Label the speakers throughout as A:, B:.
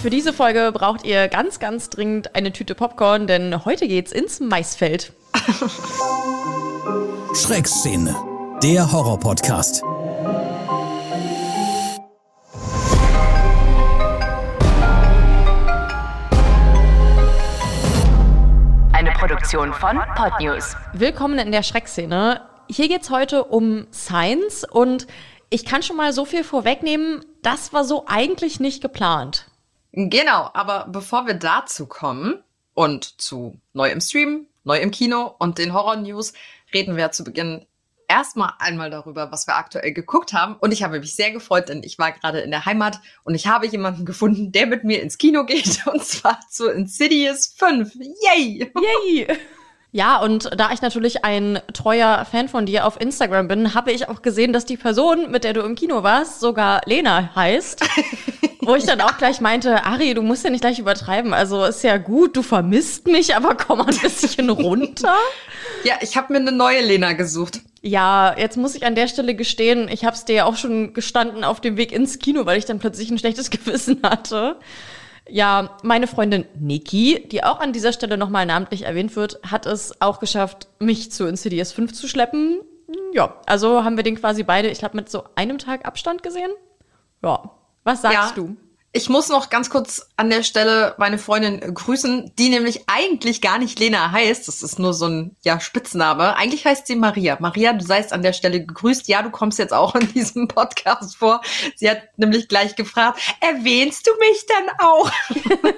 A: für diese Folge braucht ihr ganz, ganz dringend eine Tüte Popcorn, denn heute geht's ins Maisfeld.
B: Schreckszene, der Horror-Podcast.
C: Eine Produktion von Podnews.
A: Willkommen in der Schreckszene. Hier geht's heute um Science und ich kann schon mal so viel vorwegnehmen, das war so eigentlich nicht geplant.
D: Genau, aber bevor wir dazu kommen und zu neu im Stream, neu im Kino und den Horror-News, reden wir zu Beginn erstmal einmal darüber, was wir aktuell geguckt haben. Und ich habe mich sehr gefreut, denn ich war gerade in der Heimat und ich habe jemanden gefunden, der mit mir ins Kino geht. Und zwar zu Insidious 5. Yay!
A: Yay! Ja, und da ich natürlich ein treuer Fan von dir auf Instagram bin, habe ich auch gesehen, dass die Person, mit der du im Kino warst, sogar Lena heißt. Wo ich dann auch gleich meinte, Ari, du musst ja nicht gleich übertreiben. Also ist ja gut, du vermisst mich, aber komm mal ein bisschen runter.
D: Ja, ich habe mir eine neue Lena gesucht.
A: Ja, jetzt muss ich an der Stelle gestehen, ich habe es dir ja auch schon gestanden auf dem Weg ins Kino, weil ich dann plötzlich ein schlechtes Gewissen hatte. Ja, meine Freundin Niki, die auch an dieser Stelle nochmal namentlich erwähnt wird, hat es auch geschafft, mich zu Insidious 5 zu schleppen. Ja, also haben wir den quasi beide, ich glaube, mit so einem Tag Abstand gesehen. Ja, was sagst
D: Ja.
A: du?
D: Ich muss noch ganz kurz an der Stelle meine Freundin grüßen, die nämlich eigentlich gar nicht Lena heißt. Das ist nur so ein ja, Spitzname. Eigentlich heißt sie Maria. Maria, du seist an der Stelle gegrüßt. Ja, du kommst jetzt auch in diesem Podcast vor. Sie hat nämlich gleich gefragt, erwähnst du mich denn auch?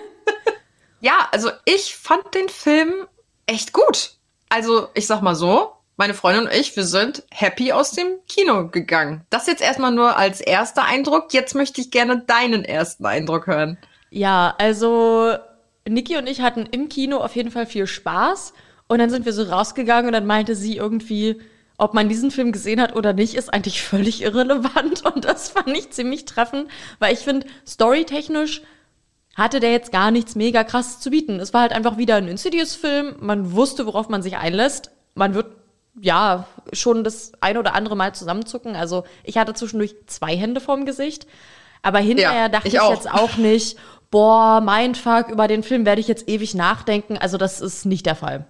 D: ja, also ich fand den Film echt gut. Also ich sag mal so, meine Freundin und ich, wir sind happy aus dem Kino gegangen. Das jetzt erstmal nur als erster Eindruck. Jetzt möchte ich gerne deinen ersten Eindruck hören.
A: Ja, also Niki und ich hatten im Kino auf jeden Fall viel Spaß. Und dann sind wir so rausgegangen und dann meinte sie irgendwie, ob man diesen Film gesehen hat oder nicht, ist eigentlich völlig irrelevant. Und das fand ich ziemlich treffend, weil ich finde, storytechnisch hatte der jetzt gar nichts mega krasses zu bieten. Es war halt einfach wieder ein Insidious-Film. Man wusste, worauf man sich einlässt. Man wird ja schon das ein oder andere Mal zusammenzucken. Also ich hatte zwischendurch zwei Hände vorm Gesicht. Aber hinterher
D: Ja,
A: dachte
D: ich
A: ich, jetzt auch nicht, boah, mein Fuck, über den Film werde ich jetzt ewig nachdenken. Also das ist nicht der Fall.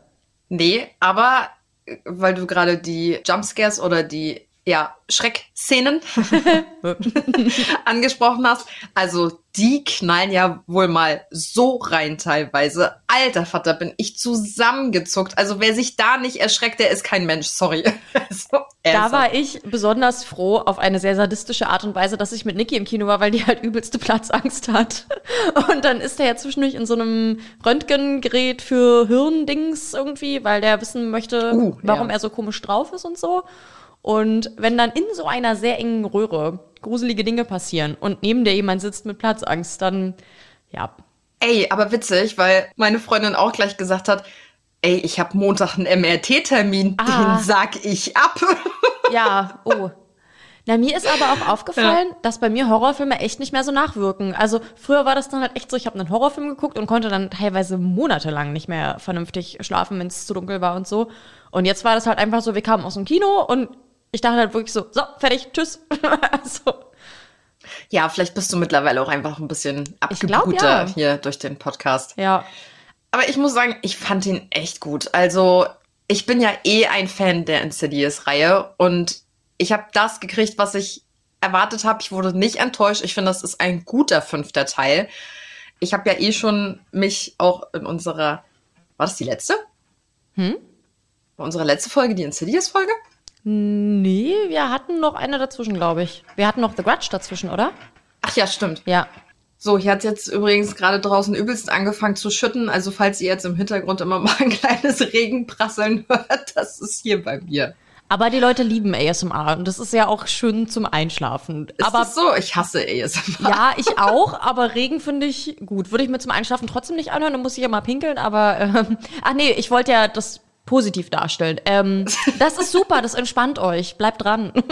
D: Nee, aber äh, weil du gerade die Jumpscares oder die ja, Schreckszenen angesprochen hast. Also die knallen ja wohl mal so rein teilweise. Alter Vater, bin ich zusammengezuckt. Also wer sich da nicht erschreckt, der ist kein Mensch. Sorry. Also,
A: Da war ich besonders froh auf eine sehr sadistische Art und Weise, dass ich mit Niki im Kino war, weil die halt übelste Platzangst hat. Und dann ist er ja zwischendurch in so einem Röntgengerät für Hirndings irgendwie, weil der wissen möchte,
D: Uh,
A: warum
D: ja.
A: er so komisch drauf ist und so. Und wenn dann in so einer sehr engen Röhre gruselige Dinge passieren und neben dir jemand sitzt mit Platzangst, dann ja,
D: Ey, aber witzig, weil meine Freundin auch gleich gesagt hat, ey, ich habe Montag einen MRT-Termin,
A: Ah.
D: den sag ich ab.
A: Ja, oh. Na, mir ist aber auch aufgefallen, dass bei mir Horrorfilme echt nicht mehr so nachwirken. Also früher war das dann halt echt so, ich habe einen Horrorfilm geguckt und konnte dann teilweise monatelang nicht mehr vernünftig schlafen, wenn es zu dunkel war und so. Und jetzt war das halt einfach so, wir kamen aus dem Kino und ich dachte halt wirklich so, so, fertig, tschüss. also,
D: Ja, vielleicht bist du mittlerweile auch einfach ein bisschen abgebrühter
A: ja.
D: hier durch den Podcast.
A: ja.
D: Aber ich muss sagen, ich fand ihn echt gut. Also, ich bin ja eh ein Fan der Insidious-Reihe und ich habe das gekriegt, was ich erwartet habe. Ich wurde nicht enttäuscht. Ich finde, das ist ein guter fünfter Teil. Ich habe ja eh schon mich auch in unserer, war das die letzte?
A: Hm?
D: War unsere letzte Folge, die Insidious-Folge?
A: Nee, wir hatten noch eine dazwischen, glaube ich. Wir hatten noch The Grudge dazwischen, oder?
D: Ach ja, stimmt.
A: Ja.
D: So, hier hat jetzt übrigens gerade draußen übelst angefangen zu schütten. Also falls ihr jetzt im Hintergrund immer mal ein kleines Regenprasseln hört, das ist hier bei mir.
A: Aber die Leute lieben ASMR und das ist ja auch schön zum Einschlafen.
D: Ist
A: aber
D: das so? Ich hasse ASMR.
A: Ja, ich auch, aber Regen finde ich gut. Würde ich mir zum Einschlafen trotzdem nicht anhören, dann muss ich ja mal pinkeln, aber ähm, ach nee, ich wollte ja das positiv darstellen. Ähm, das ist super, das entspannt euch. Bleibt dran.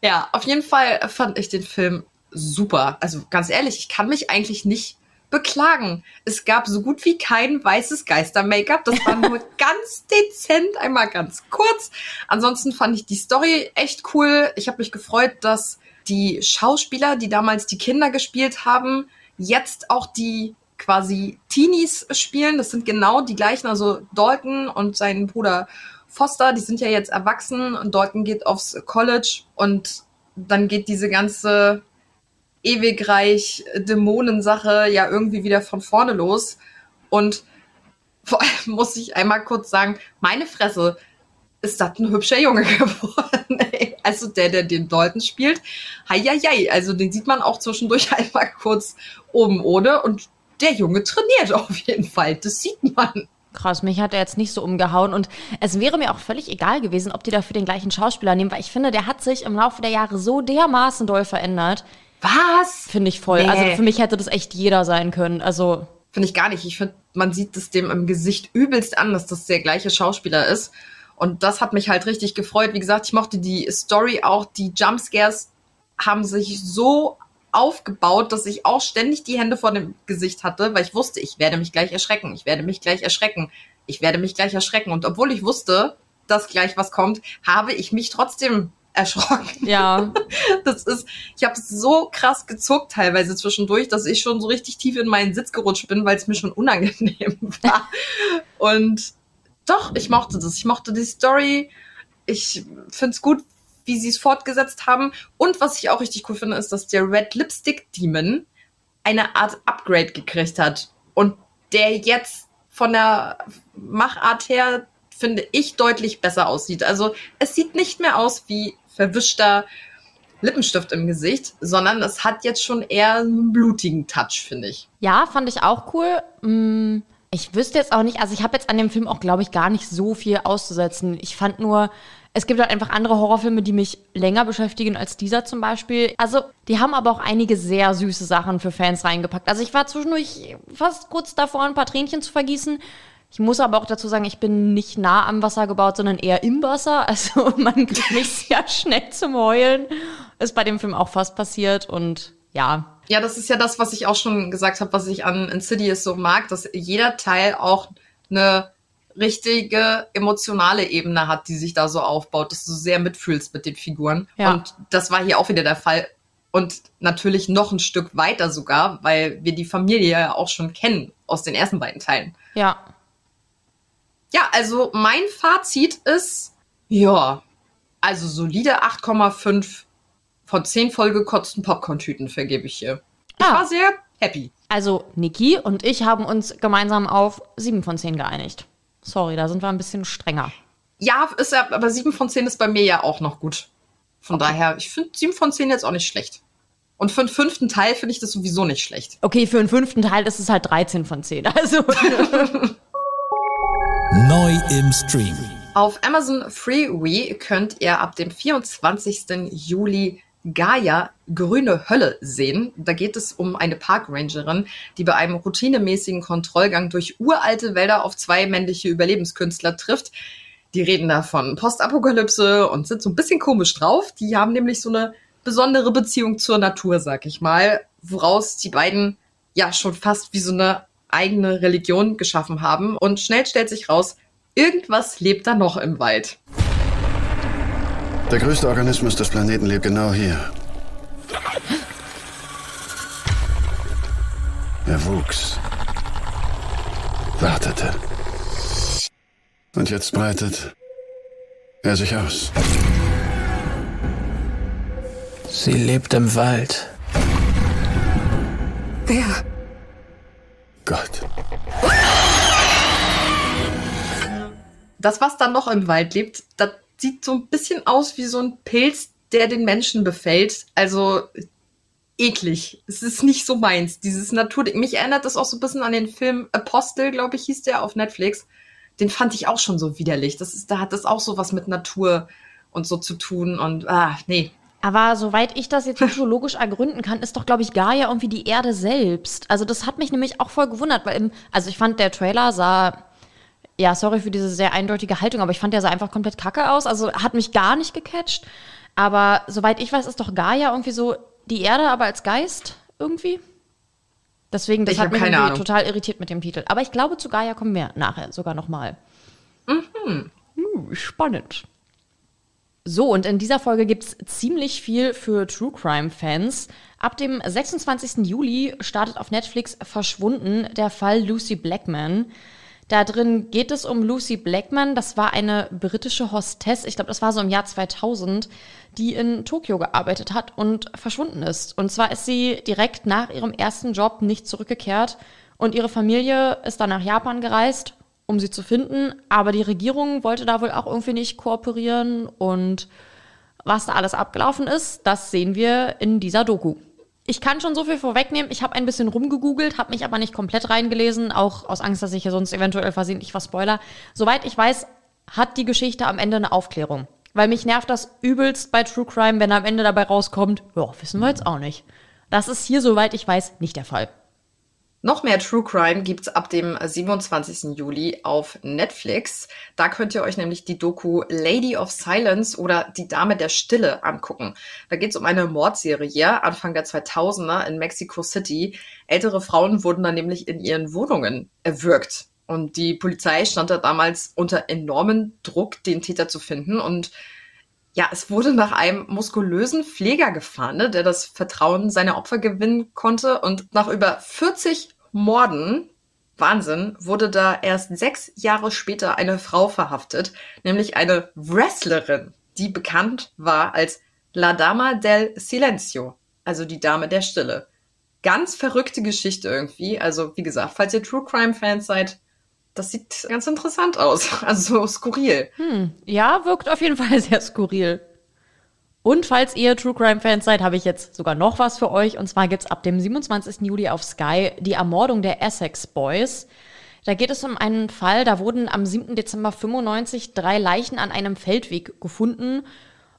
D: Ja, auf jeden Fall fand ich den Film super. Also ganz ehrlich, ich kann mich eigentlich nicht beklagen. Es gab so gut wie kein weißes Geister-Make-up. Das war nur ganz dezent, einmal ganz kurz. Ansonsten fand ich die Story echt cool. Ich habe mich gefreut, dass die Schauspieler, die damals die Kinder gespielt haben, jetzt auch die quasi Teenies spielen. Das sind genau die gleichen, also Dalton und sein Bruder Foster, die sind ja jetzt erwachsen und Dalton geht aufs College und dann geht diese ganze ewigreich Dämonensache ja irgendwie wieder von vorne los. Und vor allem muss ich einmal kurz sagen, meine Fresse, ist das ein hübscher Junge geworden. Also der, der den Dalton spielt, hei, hei, hei. Also den sieht man auch zwischendurch einmal kurz oben ohne und der Junge trainiert auf jeden Fall. Das sieht man.
A: Krass, mich hat er jetzt nicht so umgehauen und es wäre mir auch völlig egal gewesen, ob die dafür den gleichen Schauspieler nehmen, weil ich finde, der hat sich im Laufe der Jahre so dermaßen doll verändert.
D: Was?
A: Finde ich voll.
D: Nee.
A: Also für mich hätte das echt jeder sein können. Also
D: Finde ich gar nicht. Ich finde, man sieht es dem im Gesicht übelst an, dass das der gleiche Schauspieler ist. Und das hat mich halt richtig gefreut. Wie gesagt, ich mochte die Story auch. Die Jumpscares haben sich so aufgebaut, dass ich auch ständig die Hände vor dem Gesicht hatte, weil ich wusste, ich werde mich gleich erschrecken. Ich werde mich gleich erschrecken. Ich werde mich gleich erschrecken. Und obwohl ich wusste, dass gleich was kommt, habe ich mich trotzdem erschrocken.
A: ja,
D: Das ist, ich habe so krass gezuckt teilweise zwischendurch, dass ich schon so richtig tief in meinen Sitz gerutscht bin, weil es mir schon unangenehm war. Und doch, ich mochte das. Ich mochte die Story. Ich finde es gut, wie sie es fortgesetzt haben. Und was ich auch richtig cool finde, ist, dass der Red Lipstick Demon eine Art Upgrade gekriegt hat. Und der jetzt von der Machart her, finde ich, deutlich besser aussieht. Also es sieht nicht mehr aus wie verwischter Lippenstift im Gesicht, sondern es hat jetzt schon eher einen blutigen Touch, finde ich.
A: ja, fand ich auch cool. Mm, Ich wüsste jetzt auch nicht, also ich habe jetzt an dem Film auch, glaube ich, gar nicht so viel auszusetzen. Ich fand nur, es gibt halt einfach andere Horrorfilme, die mich länger beschäftigen als dieser zum Beispiel. Also, die haben aber auch einige sehr süße Sachen für Fans reingepackt. Also, ich war zwischendurch fast kurz davor, ein paar Tränchen zu vergießen. Ich muss aber auch dazu sagen, ich bin nicht nah am Wasser gebaut, sondern eher im Wasser. Also, man kriegt mich sehr schnell zum Heulen. Ist bei dem Film auch fast passiert und ja,
D: Ja, das ist ja das, was ich auch schon gesagt habe, was ich an Insidious so mag, dass jeder Teil auch eine richtige emotionale Ebene hat, die sich da so aufbaut, dass du sehr mitfühlst mit den Figuren.
A: Ja.
D: Und das war hier auch wieder der Fall. Und natürlich noch ein Stück weiter sogar, weil wir die Familie ja auch schon kennen aus den ersten beiden Teilen.
A: ja.
D: Ja, also mein Fazit ist, ja, also solide 8,5 von 10 vollgekotzten Popcorn-Tüten vergebe ich hier. Ich
A: Ah.
D: war sehr happy.
A: Also Niki und ich haben uns gemeinsam auf 7 von 10 geeinigt. Sorry, da sind wir ein bisschen strenger.
D: Ja, ist ja, aber 7 von 10 ist bei mir ja auch noch gut. Von daher, ich finde 7 von 10 jetzt auch nicht schlecht. Und für den fünften Teil finde ich das sowieso nicht schlecht.
A: Okay, für den fünften Teil ist es halt 13 von 10. Also
B: Neu im Stream.
D: Auf Amazon Freeway könnt ihr ab dem 24. Juli Gaia Grüne Hölle sehen. Da geht es um eine Parkrangerin, die bei einem routinemäßigen Kontrollgang durch uralte Wälder auf zwei männliche Überlebenskünstler trifft. Die reden da von Postapokalypse und sind so ein bisschen komisch drauf. Die haben nämlich so eine besondere Beziehung zur Natur, sag ich mal, woraus die beiden ja schon fast wie so eine eigene Religion geschaffen haben. Und schnell stellt sich raus, irgendwas lebt da noch im Wald.
E: Der größte Organismus des Planeten lebt genau hier. Er wuchs, wartete. Und jetzt breitet er sich aus.
F: Sie lebt im Wald.
E: Wer? Gott.
D: Das, was da noch im Wald lebt, das sieht so ein bisschen aus wie so ein Pilz, der den Menschen befällt. Also eklig. Es ist nicht so meins, dieses Natur. Mich erinnert das auch so ein bisschen an den Film Apostel, glaube ich, hieß der auf Netflix. Den fand ich auch schon so widerlich. Das ist, da hat das auch so was mit Natur und so zu tun und ah, nee.
A: Aber soweit ich das jetzt psychologisch ergründen kann, ist doch, glaube ich, Gaia irgendwie die Erde selbst. Also das hat mich nämlich auch voll gewundert, weil im, also ich fand, der Trailer sah, ja, sorry für diese sehr eindeutige Haltung, aber ich fand, der sah einfach komplett kacke aus. Also hat mich gar nicht gecatcht. Aber soweit ich weiß, ist doch Gaia irgendwie so die Erde, aber als Geist irgendwie. Deswegen, das
D: Ich
A: hat mich total irritiert mit dem Titel. Aber ich glaube, zu Gaia kommen wir nachher sogar noch mal. Mhm. Uh, spannend. So, und in dieser Folge gibt's ziemlich viel für True Crime-Fans. Ab dem 26. Juli startet auf Netflix Verschwunden der Fall Lucy Blackman. Da drin geht es um Lucy Blackman. Das war eine britische Hostess, ich glaube, das war so im Jahr 2000, die in Tokio gearbeitet hat und verschwunden ist. Und zwar ist sie direkt nach ihrem ersten Job nicht zurückgekehrt und ihre Familie ist dann nach Japan gereist, um sie zu finden. Aber die Regierung wollte da wohl auch irgendwie nicht kooperieren und was da alles abgelaufen ist, das sehen wir in dieser Doku. Ich kann schon so viel vorwegnehmen. Ich habe ein bisschen rumgegoogelt, habe mich aber nicht komplett reingelesen, auch aus Angst, dass ich hier sonst eventuell versehentlich was spoiler. Soweit ich weiß, hat die Geschichte am Ende eine Aufklärung. Weil mich nervt das übelst bei True Crime, wenn am Ende dabei rauskommt, ja, wissen wir jetzt auch nicht. Das ist hier, soweit ich weiß, nicht der Fall.
D: Noch mehr True Crime gibt's ab dem 27. Juli auf Netflix. Da könnt ihr euch nämlich die Doku Lady of Silence oder Die Dame der Stille angucken. Da geht's um eine Mordserie Anfang der 2000er in Mexico City. Ältere Frauen wurden dann nämlich in ihren Wohnungen erwürgt. Und die Polizei stand da damals unter enormen Druck, den Täter zu finden. Und ja, es wurde nach einem muskulösen Pfleger gefahndet, der das Vertrauen seiner Opfer gewinnen konnte. Und nach über 40 Morden, Wahnsinn, wurde da erst sechs Jahre später eine Frau verhaftet, nämlich eine Wrestlerin, die bekannt war als La Dama del Silencio, also die Dame der Stille. Ganz verrückte Geschichte irgendwie. Also, wie gesagt, falls ihr True Crime Fans seid, das sieht ganz interessant aus. Also skurril.
A: Hm, ja, wirkt auf jeden Fall sehr skurril. Und falls ihr True Crime Fans seid, habe ich jetzt sogar noch was für euch. Und zwar gibt's ab dem 27. Juli auf Sky die Ermordung der Essex Boys. Da geht es um einen Fall, da wurden am 7. Dezember 95 drei Leichen an einem Feldweg gefunden.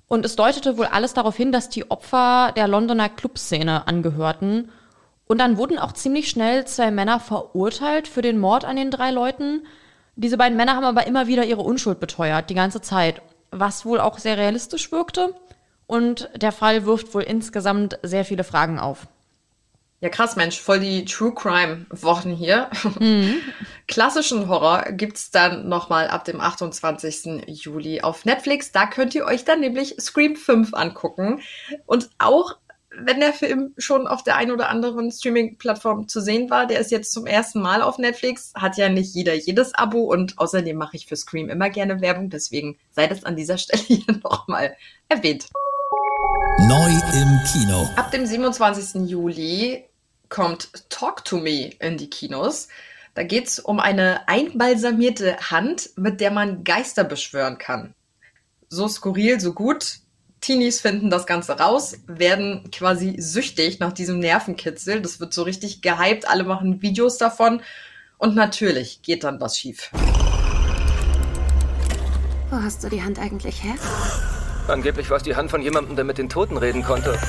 A: Und es deutete wohl alles darauf hin, dass die Opfer der Londoner Clubszene angehörten. Und dann wurden auch ziemlich schnell zwei Männer verurteilt für den Mord an den drei Leuten. Diese beiden Männer haben aber immer wieder ihre Unschuld beteuert, die ganze Zeit, was wohl auch sehr realistisch wirkte. Und der Fall wirft wohl insgesamt sehr viele Fragen auf.
D: Ja, krass, Mensch, voll die True Crime Wochen hier. Mhm. Klassischen Horror gibt's dann nochmal ab dem 28. Juli auf Netflix. Da könnt ihr euch dann nämlich Scream 5 angucken. Und auch wenn der Film schon auf der einen oder anderen Streaming-Plattform zu sehen war, der ist jetzt zum ersten Mal auf Netflix, hat ja nicht jeder jedes Abo und außerdem mache ich für Scream immer gerne Werbung, deswegen sei das an dieser Stelle hier nochmal erwähnt.
B: Neu im Kino.
D: Ab dem 27. Juli kommt Talk to Me in die Kinos. Da geht's um eine einbalsamierte Hand, mit der man Geister beschwören kann. So skurril, so gut. Teenies finden das Ganze raus, werden quasi süchtig nach diesem Nervenkitzel. Das wird so richtig gehypt, alle machen Videos davon. Und natürlich geht dann was schief.
G: Wo hast du die Hand eigentlich her?
H: Angeblich war es die Hand von jemandem, der mit den Toten reden konnte.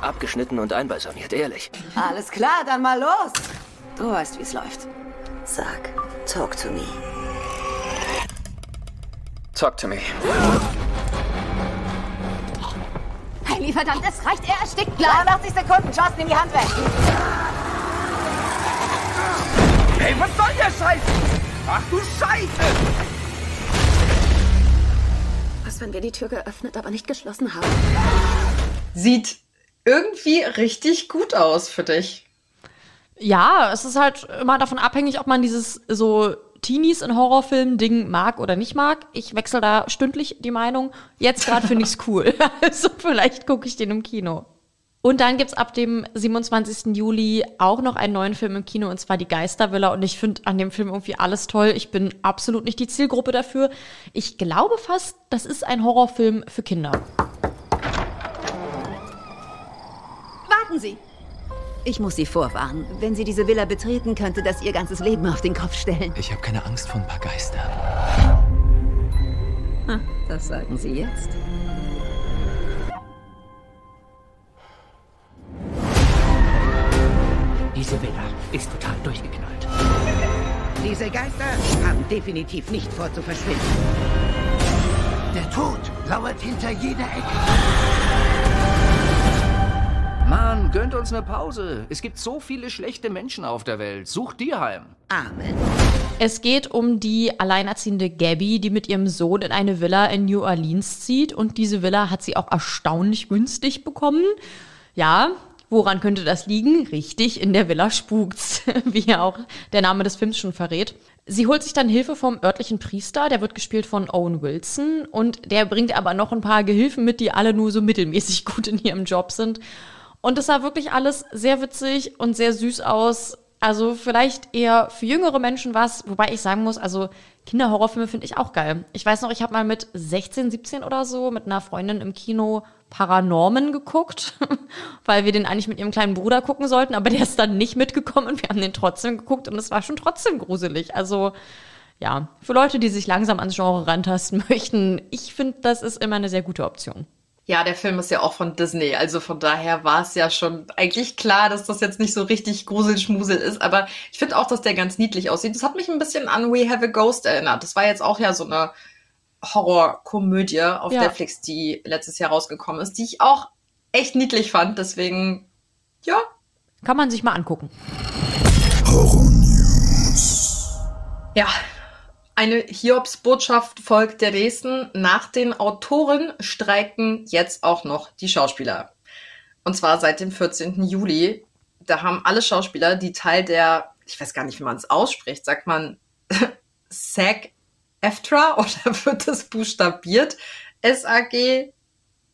H: Abgeschnitten und einbalsamiert, ehrlich.
G: Alles klar, dann mal los. Du weißt, wie es läuft. Sag, talk to me.
H: Talk to me.
G: Heili, verdammt, es reicht, er erstickt gleich. 89 Sekunden, Joss, nimm die Hand weg.
H: Hey, was soll der Scheiß? Ach du Scheiße!
G: Was, wenn wir die Tür geöffnet, aber nicht geschlossen haben?
D: Sieht irgendwie richtig gut aus für dich.
A: Ja, es ist halt immer davon abhängig, ob man dieses so Teenies in Horrorfilmen Ding mag oder nicht mag. Ich wechsle da stündlich die Meinung. Jetzt gerade finde ich es cool. also vielleicht gucke ich den im Kino. Und dann gibt's ab dem 27. Juli auch noch einen neuen Film im Kino, und zwar Die Geistervilla. Und ich finde an dem Film irgendwie alles toll. Ich bin absolut nicht die Zielgruppe dafür. Ich glaube fast, das ist ein Horrorfilm für Kinder.
G: Warten Sie! Ich muss Sie vorwarnen. Wenn Sie diese Villa betreten, könnte das Ihr ganzes Leben auf den Kopf stellen.
F: Ich habe keine Angst vor ein paar Geistern.
G: Ha, das sagen Sie jetzt.
I: Diese Villa ist total durchgeknallt. Diese Geister haben definitiv nicht vor zu verschwinden. Der Tod lauert hinter jeder Ecke.
H: Gönnt uns eine Pause. Es gibt so viele schlechte Menschen auf der Welt. Sucht die heim.
I: Amen.
A: Es geht um die alleinerziehende Gabby, die mit ihrem Sohn in eine Villa in New Orleans zieht. Und diese Villa hat sie auch erstaunlich günstig bekommen. Ja, woran könnte das liegen? Richtig, in der Villa spukt's, wie ja auch der Name des Films schon verrät. Sie holt sich dann Hilfe vom örtlichen Priester, der wird gespielt von Owen Wilson. Und der bringt aber noch ein paar Gehilfen mit, die alle nur so mittelmäßig gut in ihrem Job sind. Und es sah wirklich alles sehr witzig und sehr süß aus. Also vielleicht eher für jüngere Menschen was, wobei ich sagen muss, also Kinderhorrorfilme finde ich auch geil. Ich weiß noch, ich habe mal mit 16, 17 oder so mit einer Freundin im Kino Paranormen geguckt, weil wir den eigentlich mit ihrem kleinen Bruder gucken sollten, aber der ist dann nicht mitgekommen und wir haben den trotzdem geguckt und es war schon trotzdem gruselig. Also ja, für Leute, die sich langsam ans Genre rantasten möchten, ich finde, das ist immer eine sehr gute Option.
D: Ja, der Film ist ja auch von Disney, also von daher war es ja schon eigentlich klar, dass das jetzt nicht so richtig Gruselschmusel ist, aber ich finde auch, dass der ganz niedlich aussieht. Das hat mich ein bisschen an We Have a Ghost erinnert. Das war jetzt auch ja so eine Horrorkomödie auf
A: Ja.
D: Netflix, die letztes Jahr rausgekommen ist, die ich auch echt niedlich fand, deswegen, ja.
A: Kann man sich mal angucken.
D: Ja, eine Hiobs-Botschaft folgt der nächsten. Nach den Autoren streiken jetzt auch noch die Schauspieler. Und zwar seit dem 14. Juli. Da haben alle Schauspieler, die Teil der, ich weiß gar nicht, wie man es ausspricht, sagt man SAG-EFTRA oder wird das buchstabiert? SAG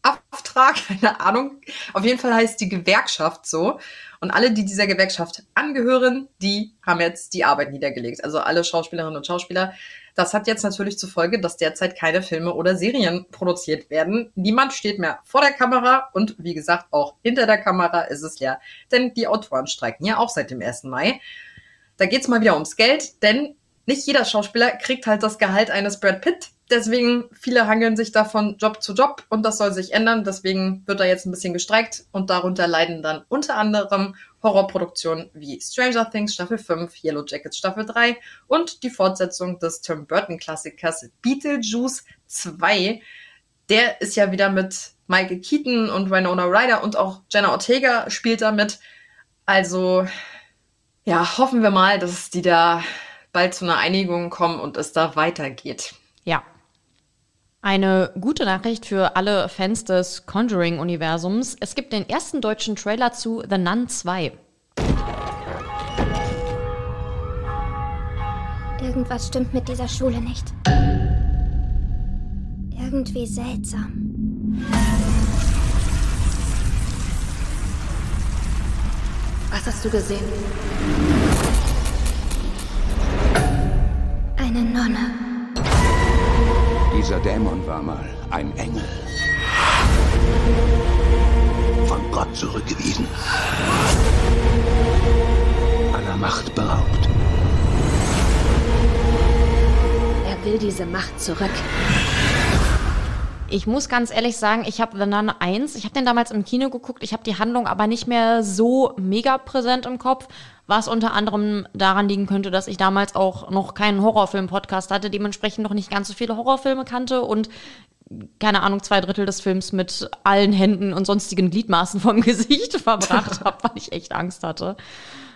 D: Auftrag, keine Ahnung. Auf jeden Fall heißt die Gewerkschaft so. Und alle, die dieser Gewerkschaft angehören, die haben jetzt die Arbeit niedergelegt. Also alle Schauspielerinnen und Schauspieler. Das hat jetzt natürlich zur Folge, dass derzeit keine Filme oder Serien produziert werden. Niemand steht mehr vor der Kamera und wie gesagt, auch hinter der Kamera ist es leer. Denn die Autoren streiken ja auch seit dem 1. Mai. Da geht's mal wieder ums Geld, denn nicht jeder Schauspieler kriegt halt das Gehalt eines Brad Pitt. Deswegen, viele hangeln sich da von Job zu Job und das soll sich ändern. Deswegen wird da jetzt ein bisschen gestreikt und darunter leiden dann unter anderem Horrorproduktionen wie Stranger Things Staffel 5, Yellow Jackets Staffel 3 und die Fortsetzung des Tim Burton Klassikers Beetlejuice 2. Der ist ja wieder mit Michael Keaton und Winona Ryder und auch Jenna Ortega spielt da mit. Also, ja, hoffen wir mal, dass die da bald zu einer Einigung kommen und es da weitergeht.
A: Ja. Eine gute Nachricht für alle Fans des Conjuring-Universums. Es gibt den ersten deutschen Trailer zu The Nun 2.
J: Irgendwas stimmt mit dieser Schule nicht. Irgendwie seltsam.
G: Was hast du gesehen?
J: Eine Nonne.
K: Dieser Dämon war mal ein Engel. Von Gott zurückgewiesen. Aller Macht beraubt.
J: Er will diese Macht zurück.
A: Ich muss ganz ehrlich sagen, ich habe The Nun 1, ich habe den damals im Kino geguckt, ich habe die Handlung aber nicht mehr so mega präsent im Kopf, was unter anderem daran liegen könnte, dass ich damals auch noch keinen Horrorfilm-Podcast hatte, dementsprechend noch nicht ganz so viele Horrorfilme kannte und keine Ahnung, zwei Drittel des Films mit allen Händen und sonstigen Gliedmaßen vom Gesicht verbracht habe, weil ich echt Angst hatte.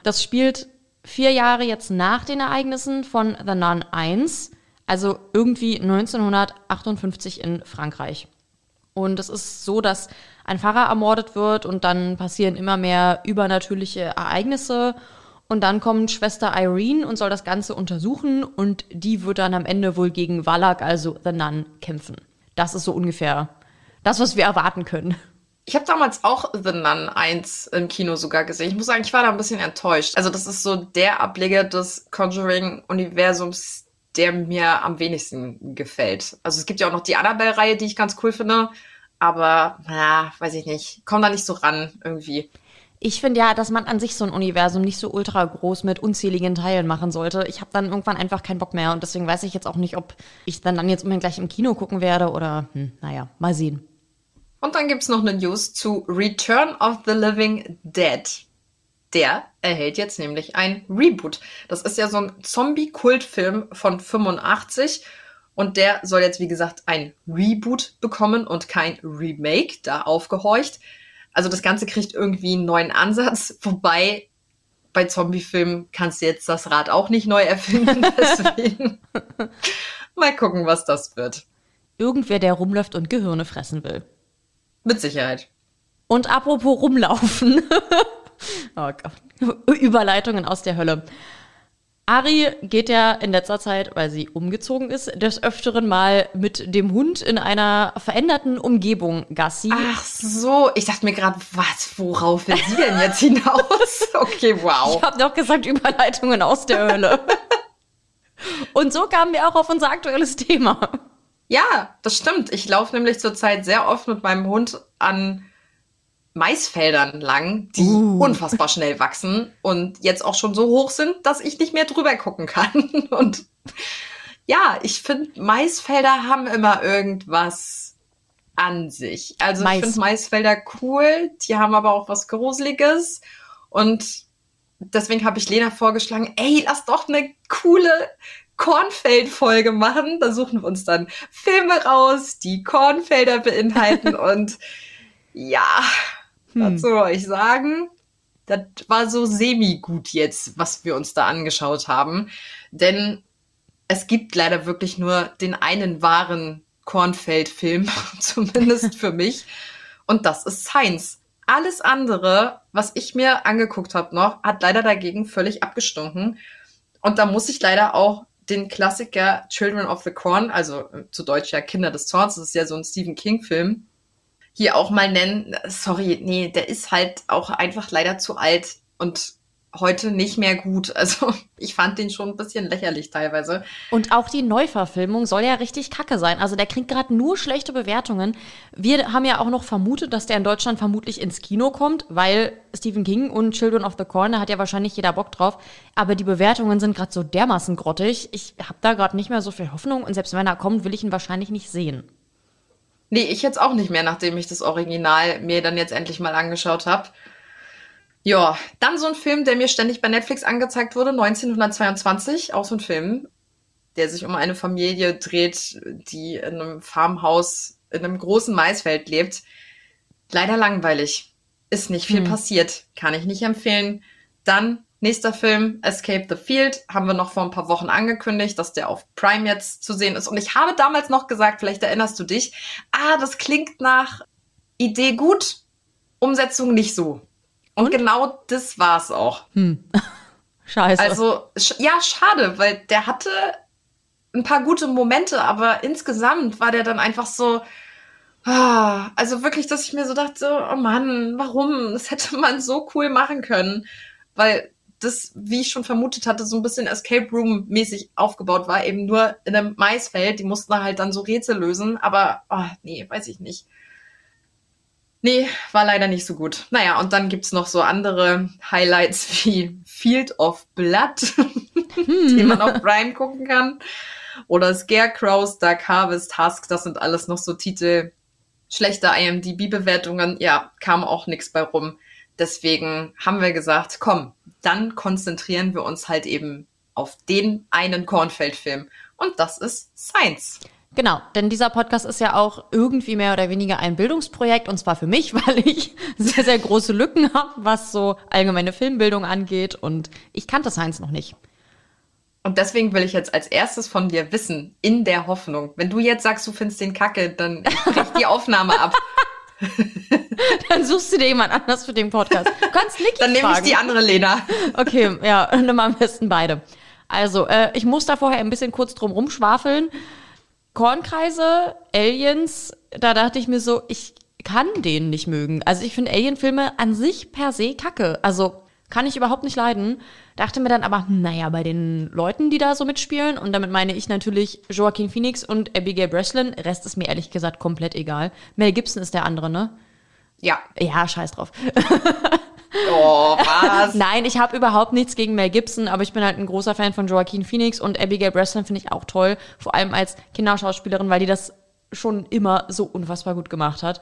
A: Das spielt vier Jahre jetzt nach den Ereignissen von The Nun 1, also irgendwie 1958 in Frankreich. Und es ist so, dass ein Pfarrer ermordet wird und dann passieren immer mehr übernatürliche Ereignisse. Und dann kommt Schwester Irene und soll das Ganze untersuchen und die wird dann am Ende wohl gegen Wallach, also The Nun, kämpfen. Das ist so ungefähr das, was wir erwarten können.
D: Ich habe damals auch The Nun 1 im Kino sogar gesehen. Ich muss sagen, ich war da ein bisschen enttäuscht. Also das ist so der Ableger des Conjuring-Universums, der mir am wenigsten gefällt. Also es gibt ja auch noch die Annabelle-Reihe, die ich ganz cool finde. Aber, ja, weiß ich nicht. Komm da nicht so ran irgendwie.
A: Ich finde ja, dass man an sich so ein Universum nicht so ultra groß mit unzähligen Teilen machen sollte. Ich habe dann irgendwann einfach keinen Bock mehr und deswegen weiß ich jetzt auch nicht, ob ich dann, dann jetzt unbedingt gleich im Kino gucken werde oder, hm, naja, mal sehen.
D: Und dann gibt's noch eine News zu Return of the Living Dead. Der erhält jetzt nämlich ein Reboot. Das ist ja so ein Zombie-Kultfilm von 85 und der soll jetzt, wie gesagt, ein Reboot bekommen und kein Remake, da aufgehorcht. Also das Ganze kriegt irgendwie einen neuen Ansatz, wobei bei Zombiefilmen kannst du jetzt das Rad auch nicht neu erfinden. Deswegen mal gucken, was das wird.
A: Irgendwer, der rumläuft und Gehirne fressen will.
D: Mit Sicherheit.
A: Und apropos rumlaufen. oh Gott. Überleitungen aus der Hölle. Ari geht ja in letzter Zeit, weil sie umgezogen ist, des Öfteren mal mit dem Hund in einer veränderten Umgebung Gassi.
D: Ach so, ich dachte mir gerade, was, worauf will sie denn jetzt hinaus? Okay, wow.
A: Ich habe doch gesagt, Überleitungen aus der Hölle. Und so kamen wir auch auf unser aktuelles Thema.
D: Ja, das stimmt. Ich laufe nämlich zurzeit sehr oft mit meinem Hund an Maisfeldern lang, die uh. unfassbar schnell wachsen und jetzt auch schon so hoch sind, dass ich nicht mehr drüber gucken kann. Und ja, ich finde, Maisfelder haben immer irgendwas an sich. Also Mais. ich finde Maisfelder cool, die haben aber auch was Gruseliges. Und deswegen habe ich Lena vorgeschlagen, ey, lass doch eine coole Kornfeld-Folge machen. Da suchen wir uns dann Filme raus, die Kornfelder beinhalten und ja, hm. Soll ich sagen? Das war so semi-gut jetzt, was wir uns da angeschaut haben. Denn es gibt leider wirklich nur den einen wahren Kornfeld-Film, zumindest für mich. Und das ist Science. Alles andere, was ich mir angeguckt habe noch, hat leider dagegen völlig abgestunken. Und da muss ich leider auch den Klassiker Children of the Corn, also zu Deutsch ja Kinder des Zorns, das ist ja so ein Stephen King-Film, hier auch mal nennen. Sorry, nee, der ist halt auch einfach leider zu alt und heute nicht mehr gut. Also ich fand den schon ein bisschen lächerlich teilweise.
A: Und auch die Neuverfilmung soll ja richtig kacke sein. Also der kriegt gerade nur schlechte Bewertungen. Wir haben ja auch noch vermutet, dass der in Deutschland vermutlich ins Kino kommt, weil Stephen King und Children of the Corner hat ja wahrscheinlich jeder Bock drauf. Aber die Bewertungen sind gerade so dermaßen grottig. Ich habe da gerade nicht mehr so viel Hoffnung und selbst wenn er kommt, will ich ihn wahrscheinlich nicht sehen.
D: Nee, ich jetzt auch nicht mehr, nachdem ich das Original mir dann jetzt endlich mal angeschaut habe. Ja, dann so ein Film, der mir ständig bei Netflix angezeigt wurde, 1922, auch so ein Film, der sich um eine Familie dreht, die in einem Farmhaus in einem großen Maisfeld lebt. Leider langweilig. Ist nicht viel hm. passiert. Kann ich nicht empfehlen. Dann Nächster Film, Escape the Field, haben wir noch vor ein paar Wochen angekündigt, dass der auf Prime jetzt zu sehen ist. Und ich habe damals noch gesagt, vielleicht erinnerst du dich, ah, das klingt nach Idee gut, Umsetzung nicht so. Und, Und? genau das war es auch. Hm.
A: Scheiße.
D: Also, sch ja, schade, weil der hatte ein paar gute Momente, aber insgesamt war der dann einfach so, ah, also wirklich, dass ich mir so dachte, oh Mann, warum? Das hätte man so cool machen können. Weil das, wie ich schon vermutet hatte, so ein bisschen Escape Room-mäßig aufgebaut war, eben nur in einem Maisfeld. Die mussten halt dann so Rätsel lösen, aber oh, nee, weiß ich nicht. Nee, war leider nicht so gut. Naja, und dann gibt's noch so andere Highlights wie Field of Blood, hm. die man auf Prime gucken kann. Oder Scarecrows, Dark Harvest, Husk, das sind alles noch so Titel. Schlechte IMDb-Bewertungen, ja, kam auch nichts bei rum. Deswegen haben wir gesagt, komm, dann konzentrieren wir uns halt eben auf den einen Kornfeldfilm. Und das ist Science.
A: Genau, denn dieser Podcast ist ja auch irgendwie mehr oder weniger ein Bildungsprojekt und zwar für mich, weil ich sehr, sehr große Lücken habe, was so allgemeine Filmbildung angeht und ich kannte Science noch nicht.
D: Und deswegen will ich jetzt als erstes von dir wissen, in der Hoffnung, wenn du jetzt sagst, du findest den Kacke, dann bricht die Aufnahme ab.
A: Dann suchst du dir jemand anders für den Podcast. Du kannst Niki
D: Dann nehme ich die andere Lena.
A: Okay, ja, nimm am besten beide. Also, äh, ich muss da vorher ein bisschen kurz drum rumschwafeln. Kornkreise, Aliens, da dachte ich mir so, ich kann den nicht mögen. Also ich finde Alien-Filme an sich per se kacke. Also kann ich überhaupt nicht leiden. Dachte mir dann aber, naja, bei den Leuten, die da so mitspielen, und damit meine ich natürlich Joaquin Phoenix und Abigail Breslin, Rest ist mir ehrlich gesagt komplett egal. Mel Gibson ist der andere, ne?
D: Ja.
A: Ja, scheiß drauf.
D: Oh, was?
A: Nein, ich habe überhaupt nichts gegen Mel Gibson, aber ich bin halt ein großer Fan von Joaquin Phoenix und Abigail Breslin finde ich auch toll, vor allem als Kinderschauspielerin, weil die das schon immer so unfassbar gut gemacht hat.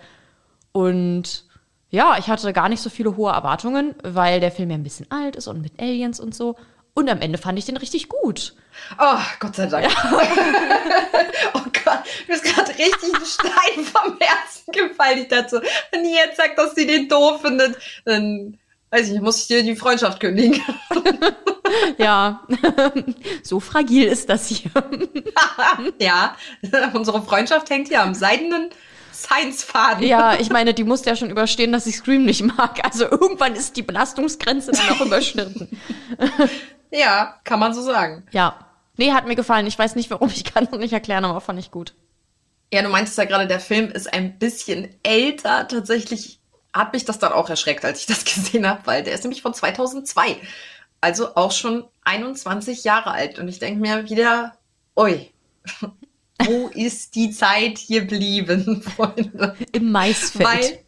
A: Und ja, ich hatte gar nicht so viele hohe Erwartungen, weil der Film ja ein bisschen alt ist und mit Aliens und so. Und am Ende fand ich den richtig gut.
D: Oh, Gott sei Dank. Ja. oh Gott, mir ist gerade richtig ein Stein vom Herzen gefallen. Ich dachte wenn die jetzt sagt, dass sie den doof findet, dann Weiß ich, muss ich dir die Freundschaft kündigen?
A: ja, so fragil ist das hier.
D: ja, unsere Freundschaft hängt hier am seidenen Science-Faden.
A: Ja, ich meine, die musste ja schon überstehen, dass ich Scream nicht mag. Also irgendwann ist die Belastungsgrenze dann auch überschritten.
D: ja, kann man so sagen.
A: Ja. Nee, hat mir gefallen. Ich weiß nicht warum, ich kann es noch nicht erklären, aber fand ich gut.
D: Ja, du meintest ja gerade, der Film ist ein bisschen älter. Tatsächlich hat mich das dann auch erschreckt, als ich das gesehen habe, weil der ist nämlich von 2002. Also auch schon 21 Jahre alt. Und ich denke mir wieder, oi, wo ist die Zeit geblieben, Freunde?
A: Im Maisfeld. Weil,